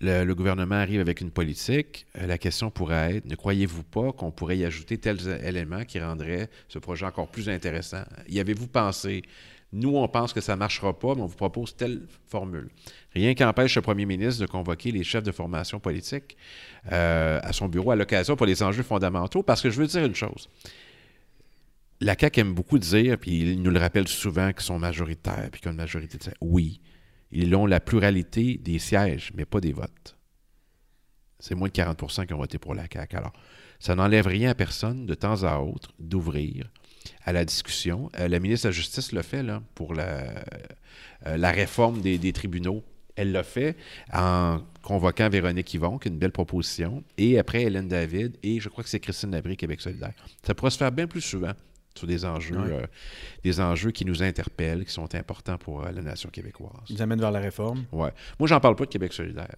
Speaker 2: Le, le gouvernement arrive avec une politique. Euh, La question pourrait être, ne croyez-vous pas qu'on pourrait y ajouter tels éléments qui rendraient ce projet encore plus intéressant? Y avez-vous pensé? Nous, on pense que ça ne marchera pas, mais on vous propose telle formule. Rien qu'empêche le premier ministre de convoquer les chefs de formation politique euh, à son bureau à l'occasion pour les enjeux fondamentaux, parce que je veux dire une chose. La CAQ aime beaucoup dire, puis ils nous le rappellent souvent, qu'ils sont majoritaires, puis une majorité de. Oui, ils ont la pluralité des sièges, mais pas des votes. C'est moins de 40% qui ont voté pour la CAQ. Alors, ça n'enlève rien à personne, de temps à autre, d'ouvrir à la discussion. Euh, la ministre de la Justice l'a fait là, pour la, euh, la réforme des, des tribunaux. Elle l'a fait en convoquant Véronique Yvon, qui est une belle proposition, et après Hélène David, et je crois que c'est Christine Labrie, Québec solidaire. Ça pourrait se faire bien plus souvent sur des enjeux,
Speaker 1: Ouais.
Speaker 2: euh, des enjeux qui nous interpellent, qui sont importants pour euh, la nation québécoise.
Speaker 1: Ils nous amènent vers la réforme.
Speaker 2: Ouais. Moi, j'en parle pas de Québec solidaire,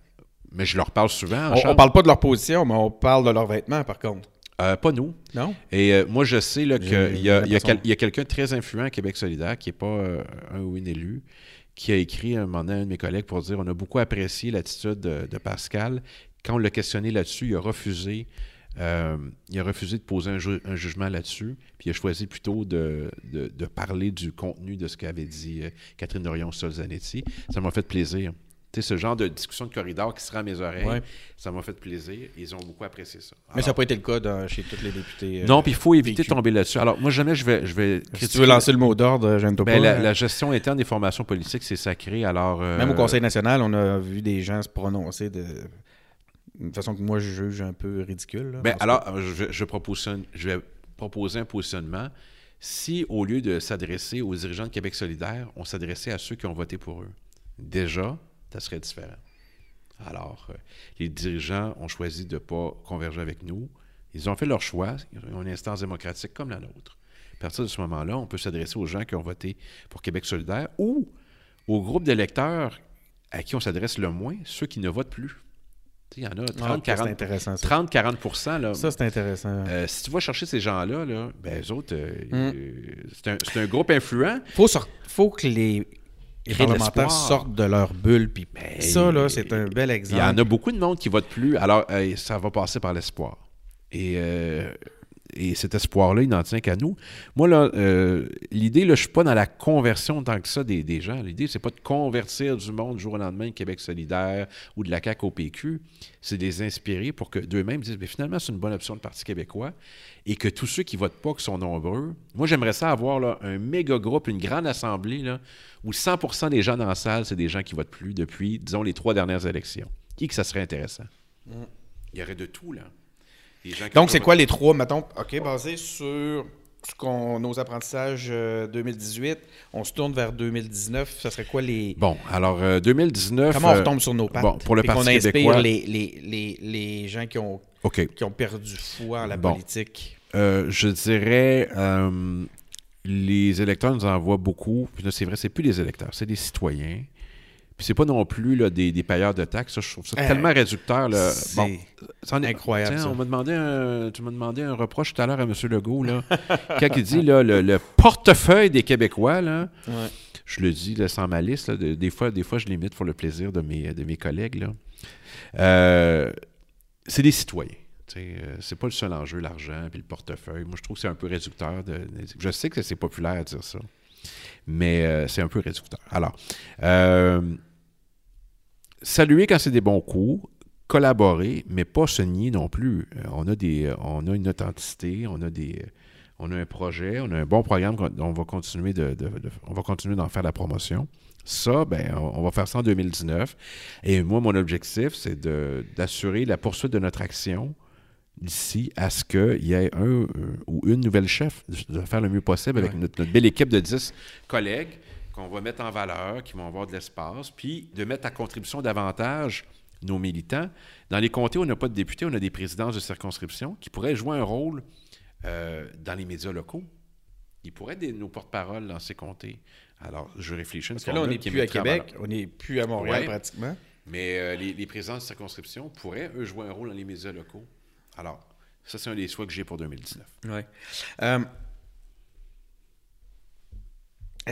Speaker 2: mais je leur parle souvent. en
Speaker 1: On,
Speaker 2: chambre.
Speaker 1: parle pas de leur position, mais on parle de leurs vêtements, par contre.
Speaker 2: Euh, pas nous.
Speaker 1: Non?
Speaker 2: Et euh, moi, je sais qu'il y a, y quel- quelqu'un de très influent à Québec solidaire, qui n'est pas euh, un ou une élu, qui a écrit un moment à un de mes collègues pour dire on a beaucoup apprécié l'attitude de, de Pascal. Quand on l'a questionné là-dessus, il a refusé. euh, il a refusé de poser un, ju- un jugement là-dessus, puis il a choisi plutôt de, de- de parler du contenu de ce qu'avait dit Catherine Dorion-Solzanetti. Ça m'a fait plaisir. Sais, ce genre de discussion de corridor qui sera à mes oreilles,
Speaker 1: Ouais.
Speaker 2: ça m'a fait plaisir. Ils ont beaucoup apprécié ça.
Speaker 1: Mais ça n'a pas été le cas dans- chez tous les députés. euh,
Speaker 2: Non, puis il faut éviter de tomber là-dessus. Alors, moi, jamais je vais, je vais
Speaker 1: Si tu veux lancer le mot d'ordre, gêne-toi
Speaker 2: Ben,
Speaker 1: pas.
Speaker 2: la,
Speaker 1: hein.
Speaker 2: la gestion interne des formations politiques, c'est sacré. Alors, euh,
Speaker 1: Même au Conseil national, on a vu des gens se prononcer de une façon que moi je juge un peu ridicule. là.
Speaker 2: ben, alors, euh, je, je propositionne- je vais proposer un positionnement. Si, au lieu de s'adresser aux dirigeants de Québec solidaire, on s'adressait à ceux qui ont voté pour eux, déjà, ça serait différent. Alors, euh, les dirigeants ont choisi de ne pas converger avec nous. Ils ont fait leur choix. Ils ont une instance démocratique comme la nôtre. À partir de ce moment-là, on peut s'adresser aux gens qui ont voté pour Québec solidaire ou au groupe d'électeurs à qui on s'adresse le moins, ceux qui ne votent plus. Il y en a 30-40
Speaker 1: Ah, ça.
Speaker 2: 30-40 là.
Speaker 1: Ça, c'est intéressant.
Speaker 2: Euh, si tu vas chercher ces gens-là, là, ben, eux autres, euh,
Speaker 1: Mm.
Speaker 2: c'est un, groupe influent.
Speaker 1: faut, sor- faut que les, parlementaires
Speaker 2: l'espoir.
Speaker 1: sortent de leur bulle. Puis
Speaker 2: Ben,
Speaker 1: ça, là, c'est un bel
Speaker 2: Il
Speaker 1: exemple.
Speaker 2: y en a beaucoup de monde qui vote plus. Alors, euh, ça va passer par l'espoir. Et, euh, et cet espoir-là, il n'en tient qu'à nous. Moi, là, euh, l'idée, là, je ne suis pas dans la conversion tant que ça des, des gens. L'idée, c'est pas de convertir du monde du jour au lendemain Québec solidaire ou de la CAQ au PQ. C'est de les inspirer pour que d'eux-mêmes disent, Mais finalement, c'est une bonne option le Parti québécois. Et que tous ceux qui votent pas, qui sont nombreux, moi, j'aimerais ça avoir là, un méga groupe, une grande assemblée, là, où 100% des gens dans la salle, c'est des gens qui votent plus depuis, disons, les trois dernières élections. Qui que ça serait intéressant? Il y aurait de tout, là. Des
Speaker 1: Donc, c'est quoi les trois, mettons, OK, basé sur ce qu'on, nos apprentissages euh, 2018, on se tourne vers 2019, ça serait quoi les...
Speaker 2: Bon, alors, euh, 2019...
Speaker 1: Comment on
Speaker 2: euh,
Speaker 1: retombe sur nos pattes?
Speaker 2: bon, pour le Parti
Speaker 1: inspire
Speaker 2: québécois-
Speaker 1: les, les, les, les gens qui ont, qui ont perdu foi en la
Speaker 2: Bon.
Speaker 1: politique?
Speaker 2: Euh, je dirais, euh, les électeurs nous envoient beaucoup. Puis là, c'est vrai, c'est plus les électeurs, c'est des citoyens. Puis c'est pas non plus là, des, des payeurs de taxes. Ça, je trouve ça
Speaker 1: Euh,
Speaker 2: tellement réducteur. Là.
Speaker 1: c'est
Speaker 2: Bon, est-
Speaker 1: incroyable,
Speaker 2: Tiens,
Speaker 1: ça.
Speaker 2: On m'a demandé un, tu m'as demandé un reproche tout à l'heure à M. Legault. Là, quand il dit là, le, le portefeuille des Québécois, là,
Speaker 1: Ouais.
Speaker 2: je le dis là, sans malice, là, de- des, fois, des fois, je l'imite pour le plaisir de mes, de mes collègues. Là. Euh, c'est des citoyens. Euh, c'est pas le seul enjeu, l'argent puis le portefeuille. Moi, je trouve que c'est un peu réducteur. De, je sais que c'est populaire de dire ça, mais euh, c'est un peu réducteur. Alors, euh, saluer quand c'est des bons coups, collaborer, mais pas se nier non plus. Euh, on, a des, euh, on a une authenticité, on a des, on a un projet, on a un bon programme on va continuer de, de- de- on va continuer d'en faire la promotion. Ça, ben, on, va faire ça en 2019. Et moi, mon objectif, c'est d'assurer la poursuite de notre action d'ici à ce qu'il y ait un euh, ou une nouvelle chef, de faire le mieux possible avec
Speaker 1: Ouais.
Speaker 2: notre, notre belle équipe de 10 collègues qu'on va mettre en valeur, qui vont avoir de l'espace, puis de mettre à contribution davantage nos militants. Dans les comtés où on n'a pas de députés, on a des présidences de circonscription qui pourraient jouer un rôle euh, dans les médias locaux. Ils pourraient être nos porte-paroles dans ces comtés. Alors, je réfléchis
Speaker 1: Parce que là, on n'est plus à Québec, on n'est plus à Montréal
Speaker 2: Ouais.
Speaker 1: pratiquement.
Speaker 2: Mais euh, les, les présidents de circonscription pourraient, eux, jouer un rôle dans les médias locaux. Alors, ça, c'est un des souhaits que j'ai pour 2019.
Speaker 1: Ouais. Euh,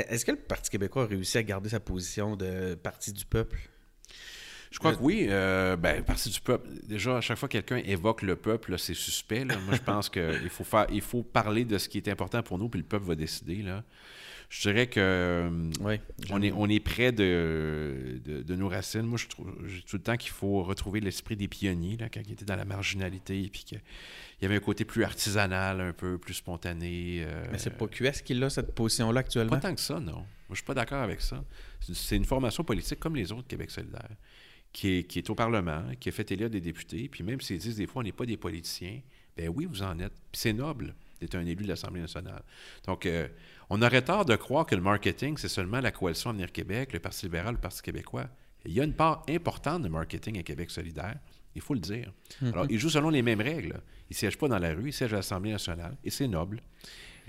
Speaker 1: Est-ce que le Parti québécois a réussi à garder sa position de parti du peuple?
Speaker 2: Je crois que oui. Euh, ben, partie du peuple. Déjà, à chaque fois que quelqu'un évoque le peuple, c'est suspect. là. Moi, je pense qu'il faut faire, il faut parler de ce qui est important pour nous, puis le peuple va décider. Là. Je dirais que euh, on est, on est près de, de, de nos racines. Moi, je trouve tout le temps qu'il faut retrouver l'esprit des pionniers, là, quand ils étaient dans la marginalité, puis qu'il y avait un côté plus artisanal, un peu plus spontané. euh,
Speaker 1: Mais c'est pas QS qui a cette position-là actuellement?
Speaker 2: Pas tant que ça, non. Moi, je suis pas d'accord avec ça. C'est- C'est une formation politique comme les autres Québec solidaire, qui est, qui est au Parlement, qui a fait élire des députés, puis même s'ils disent des fois on n'est pas des politiciens, ben oui, vous en êtes. Puis c'est noble d'être un élu de l'Assemblée nationale. Donc, euh, on aurait tort de croire que le marketing, c'est seulement la coalition Avenir Québec, le Parti libéral, le Parti québécois. Il y a une part importante de marketing à Québec solidaire, il faut le dire. Alors, ils jouent selon les mêmes règles. Ils ne siègent pas dans la rue, ils siègent à l'Assemblée nationale, et c'est noble.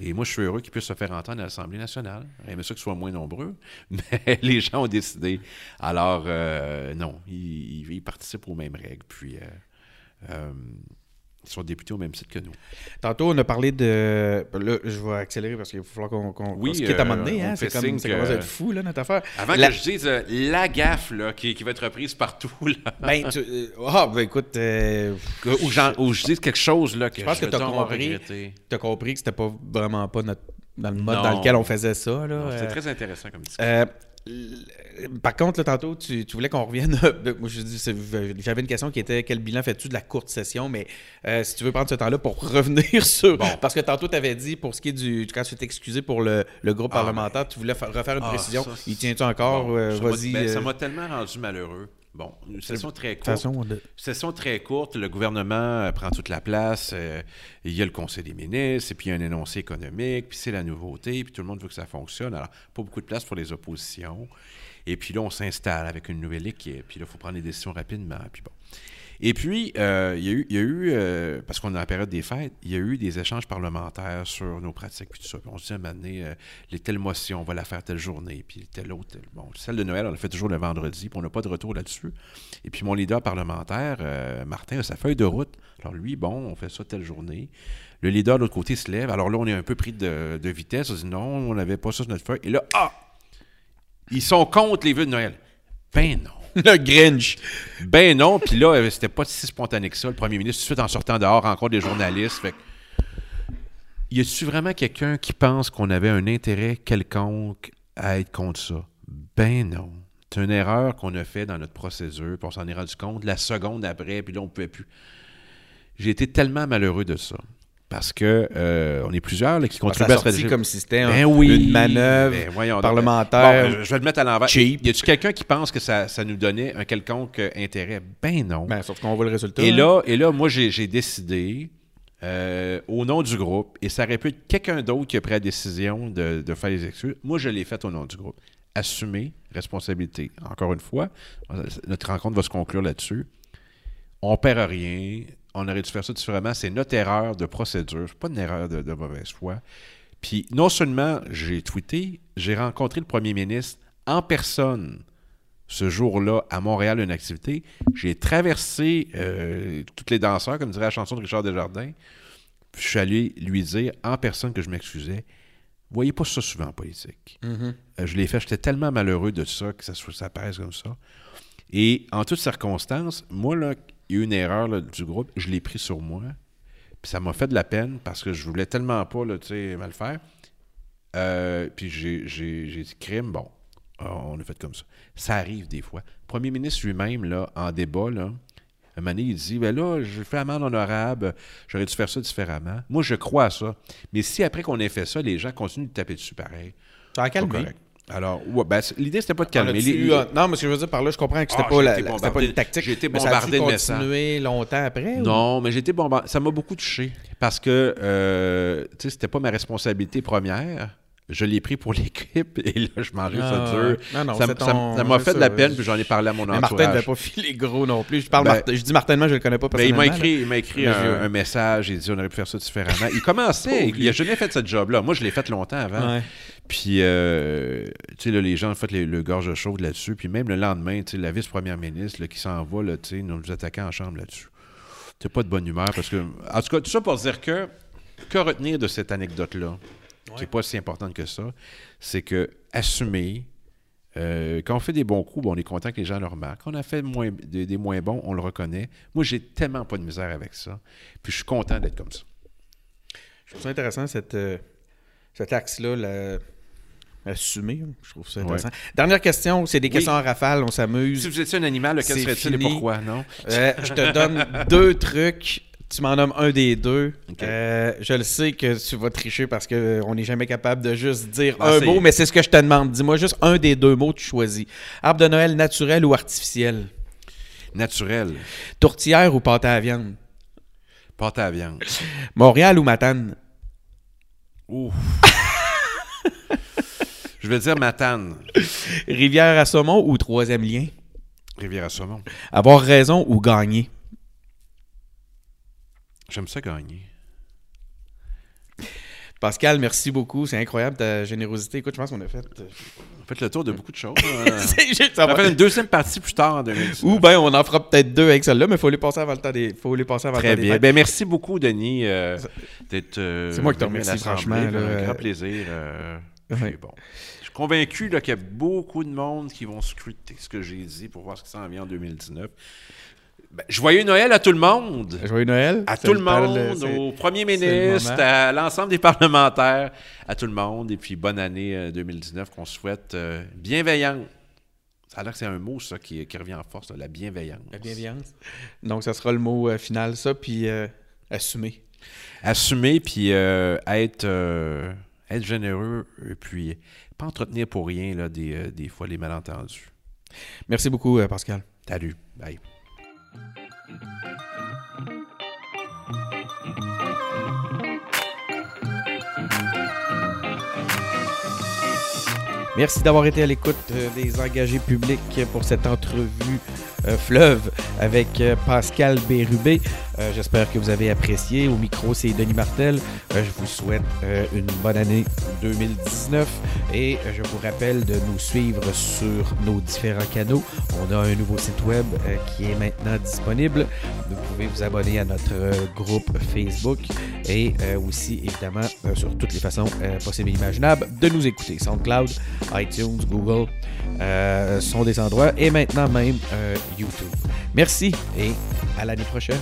Speaker 2: Et moi, je suis heureux qu'ils puissent se faire entendre à l'Assemblée nationale. J'aimerais ça qu'ils soient moins nombreux, mais les gens ont décidé. Alors, euh, non, ils, ils- participent aux mêmes règles, puis euh, euh, ils sont députés au même titre que nous.
Speaker 1: Tantôt, on a parlé de. Là, je vais accélérer parce qu'il va falloir qu'on qu'on
Speaker 2: Oui,
Speaker 1: qu'on se quitte à un
Speaker 2: euh,
Speaker 1: moment donné.
Speaker 2: on
Speaker 1: Hein? C'est comme
Speaker 2: signe
Speaker 1: ça
Speaker 2: que-
Speaker 1: commence à être fou, là, notre affaire.
Speaker 2: Avant
Speaker 1: La-
Speaker 2: que je dise euh, la gaffe là, qui, qui va être reprise partout, là,
Speaker 1: Ben, tu- euh, ah, ben écoute, euh,
Speaker 2: que- ou, j'en- ou je dise quelque chose là, que
Speaker 1: Je pense que t'as
Speaker 2: donc
Speaker 1: compris.
Speaker 2: regretter.
Speaker 1: t'as compris que c'était pas vraiment pas notre, dans le mode
Speaker 2: Non.
Speaker 1: dans lequel on faisait ça.
Speaker 2: C'était
Speaker 1: Euh,
Speaker 2: très intéressant comme discussion.
Speaker 1: Euh, par contre, là, tantôt, tu, tu voulais qu'on revienne. J'avais une question qui était quel bilan fais-tu de la courte session, mais euh, si tu veux prendre ce temps-là pour revenir sur. Parce que tantôt, tu avais dit, pour ce qui est du. Quand tu t'es excusé pour le, le groupe
Speaker 2: Ah,
Speaker 1: parlementaire, tu voulais fa- refaire une
Speaker 2: Ah,
Speaker 1: précision.
Speaker 2: ça,
Speaker 1: Il tient-tu encore?
Speaker 2: Bon,
Speaker 1: Euh,
Speaker 2: ça
Speaker 1: Vas-y.
Speaker 2: ben, ça
Speaker 1: euh,
Speaker 2: m'a tellement rendu malheureux. Bon, une session très courte.
Speaker 1: façon, de-
Speaker 2: Session très courte, le gouvernement euh, prend toute la place, euh, il y a le Conseil des ministres, et puis il y a un énoncé économique, puis c'est la nouveauté, puis tout le monde veut que ça fonctionne. Alors, pas beaucoup de place pour les oppositions. Et puis là, on s'installe avec une nouvelle équipe, puis là, il faut prendre des décisions rapidement, puis bon. Et puis, euh, il y a eu, euh, parce qu'on est en période des fêtes, il y a eu des échanges parlementaires sur nos pratiques, puis tout ça. On se dit à un moment donné, euh, les telles motions, on va la faire telle journée, puis telle autre. telle- Bon, celle de Noël, on la fait toujours le vendredi, puis on n'a pas de retour là-dessus. Et puis mon leader parlementaire, euh, Martin, a sa feuille de route. Alors lui, bon, on fait ça telle journée. Le leader de l'autre côté se lève. Alors là, on est un peu pris de, de vitesse. On se dit non, on n'avait pas ça sur notre feuille. Et là, ah! Ils sont contre les vœux de Noël. Ben non.
Speaker 1: Le Grinch.
Speaker 2: Ben non, puis là, euh, c'était pas si spontané que ça. Le premier ministre, tout de suite en sortant dehors, rencontre des journalistes. Fait Y a-tu vraiment quelqu'un qui pense qu'on avait un intérêt quelconque à être contre ça? Ben non. C'est une erreur qu'on a fait dans notre procédure, puis on s'en est rendu compte la seconde après, puis là, on ne pouvait plus. J'ai été tellement malheureux de ça. Parce que euh, on est plusieurs là, qui contribuent à
Speaker 1: sorti
Speaker 2: stratégie.
Speaker 1: comme si c'était un-
Speaker 2: Ben oui.
Speaker 1: une manœuvre
Speaker 2: Ben voyons
Speaker 1: parlementaire.
Speaker 2: Bon, je je vais le mettre à l'envers.
Speaker 1: cheap.
Speaker 2: Y a-tu quelqu'un qui pense que ça, ça nous donnait un quelconque euh, intérêt? Ben non.
Speaker 1: Ben, sauf qu'on voit le résultat.
Speaker 2: et,
Speaker 1: hein.
Speaker 2: là, et là, moi, j'ai j'ai décidé, euh, au nom du groupe, et ça aurait pu être quelqu'un d'autre qui a pris la décision de, de faire les excuses. Moi, je l'ai fait au nom du groupe. Assumer responsabilité. Encore une fois, notre rencontre va se conclure là-dessus. On perd rien. On aurait dû faire ça différemment. C'est notre erreur de procédure. C'est pas une erreur de, de mauvaise foi. Puis non seulement j'ai tweeté, j'ai rencontré le premier ministre en personne ce jour-là à Montréal, une activité. J'ai traversé euh, toutes les danseurs, comme dirait la chanson de Richard Desjardins. Puis je suis allé lui dire en personne que je m'excusais. Voyez pas ça souvent en politique.
Speaker 1: Mhm.
Speaker 2: Euh, je l'ai fait, j'étais tellement malheureux de ça, que ça, ça pèse comme ça. Et en toutes circonstances, moi, là, il y a eu une erreur là, du groupe, je l'ai pris sur moi. Puis ça m'a fait de la peine parce que je voulais tellement pas, là, mal faire. Euh, puis j'ai, dit, crime, bon, on a fait comme ça. Ça arrive des fois. Le premier ministre lui-même, là, en débat, là, un moment donné, il dit, ben là, j'ai fait amende honorable, j'aurais dû faire ça différemment. Moi, je crois à ça. Mais si après qu'on ait fait ça, les gens continuent de taper dessus pareil,
Speaker 1: Ça a calmé.
Speaker 2: correct. Alors, ouais, ben, l'idée, c'était pas de calmer. Les-
Speaker 1: Non, mais ce que je veux dire par là, je comprends que c'était
Speaker 2: Ah,
Speaker 1: pas, la, c'était pas
Speaker 2: bombardé-
Speaker 1: une tactique.
Speaker 2: j'ai été
Speaker 1: Mais ça
Speaker 2: bombardé de messages.
Speaker 1: continué longtemps après? ou-
Speaker 2: Non, mais j'ai été bombardé. Ça m'a beaucoup touché parce que, euh, tu sais, c'était pas ma responsabilité première. Je l'ai pris pour l'équipe et là, je mangeais
Speaker 1: Ah,
Speaker 2: ça dur.
Speaker 1: non, non,
Speaker 2: ça m'a fait de la peine, puis j'en ai parlé à mon
Speaker 1: Mais Martin
Speaker 2: entourage.
Speaker 1: ne devait pas filer gros non plus. Je, parle
Speaker 2: Ben,
Speaker 1: Martin- je dis Martin, moi, je le connais pas
Speaker 2: Mais il
Speaker 1: personnellement.
Speaker 2: m'a
Speaker 1: là.
Speaker 2: écrit, il m'a écrit un, un message, il dit on aurait pu faire ça différemment. Il commençait, il a jamais fait ce job-là. Moi, je l'ai fait longtemps avant.
Speaker 1: Ouais.
Speaker 2: Puis, euh, tu sais, là, les gens ont fait le gorge chaude là-dessus. Puis même le lendemain, tu sais, la vice-première ministre là, qui s'en va, là, tu sais, nous attaquer en chambre là-dessus. T'es pas de bonne humeur parce que. En tout cas, tout ça pour dire que. Que retenir de cette anecdote-là, qui n'est pas si importante que ça, c'est que assumer. euh, quand on fait des bons coups, on est content que les gens le remarquent. Quand on a fait moins- des, des moins bons, on le reconnaît. Moi, j'ai tellement pas de misère avec ça. Puis je suis content d'être comme ça.
Speaker 1: Je trouve ça intéressant, cette, euh, cet axe-là, la- assumé. hein. Je trouve ça intéressant. Dernière question, c'est des questions en rafale, on
Speaker 2: Si
Speaker 1: s'amuse.
Speaker 2: vous étiez un animal, lequel serait-il et pourquoi, non?
Speaker 1: Euh, je te donne deux trucs. Tu m'en nommes un des deux. Euh, je le sais que tu vas tricher parce qu'on n'est jamais capable de juste dire
Speaker 2: Ah,
Speaker 1: un mot, mais c'est ce que je te demande. Dis-moi juste un des deux mots que tu choisis. Arbre de Noël naturel ou artificiel?
Speaker 2: Naturel.
Speaker 1: Tourtière ou pâte à viande?
Speaker 2: Pâte à viande.
Speaker 1: Montréal ou Matane?
Speaker 2: Ouf. Je vais dire Matane.
Speaker 1: Rivière à saumon ou troisième lien?
Speaker 2: Rivière à saumon.
Speaker 1: Avoir raison ou gagner?
Speaker 2: J'aime ça gagner.
Speaker 1: Pascal, merci beaucoup. C'est incroyable ta générosité. Écoute, je pense qu'on a fait. euh,
Speaker 2: fait le tour de beaucoup de choses. hein. On va faire une deuxième partie plus tard en 2019.
Speaker 1: Ou bien on en fera peut-être deux avec celle-là, mais il faut les passer avant le temps des. Faut les passer avant
Speaker 2: Très
Speaker 1: le temps
Speaker 2: bien. Ben, merci beaucoup, Denis, euh, d'être. euh,
Speaker 1: C'est moi qui te remercie, franchement, là,
Speaker 2: Un grand plaisir. euh,
Speaker 1: Ouais.
Speaker 2: puis bon. Je suis convaincu qu'il y a beaucoup de monde qui vont scruter ce que j'ai dit pour voir ce qui s'en vient en 2019. Ben, joyeux Noël à tout le monde!
Speaker 1: Joyeux Noël.
Speaker 2: À tout le monde, au premier
Speaker 1: le
Speaker 2: ministre, à l'ensemble des parlementaires, à tout le monde. Et puis, bonne année euh, 2019 qu'on souhaite euh, bienveillante. Ça a l'air que c'est un mot, ça, qui, qui revient en force, là, la bienveillance.
Speaker 1: La bienveillance. Donc, ça sera le mot euh, final, ça, puis euh, assumer.
Speaker 2: Assumer, puis euh, être, euh, être généreux, et puis pas entretenir pour rien, là, des, euh, des fois, les malentendus.
Speaker 1: Merci beaucoup, euh, Pascal.
Speaker 2: Salut. Bye.
Speaker 1: Merci d'avoir été à l'écoute des engagés publics pour cette entrevue fleuve avec Pascal Bérubé. J'espère que vous avez apprécié. Au micro, c'est Denis Martel. je vous souhaite une bonne année 2019 et je vous rappelle de nous suivre sur nos différents canaux. On a un nouveau site web qui est maintenant disponible. Vous pouvez vous abonner à notre groupe Facebook et aussi évidemment sur toutes les façons possibles et imaginables de nous écouter. SoundCloud, iTunes, Google euh, sont des endroits et maintenant même euh, YouTube. Merci et à l'année prochaine.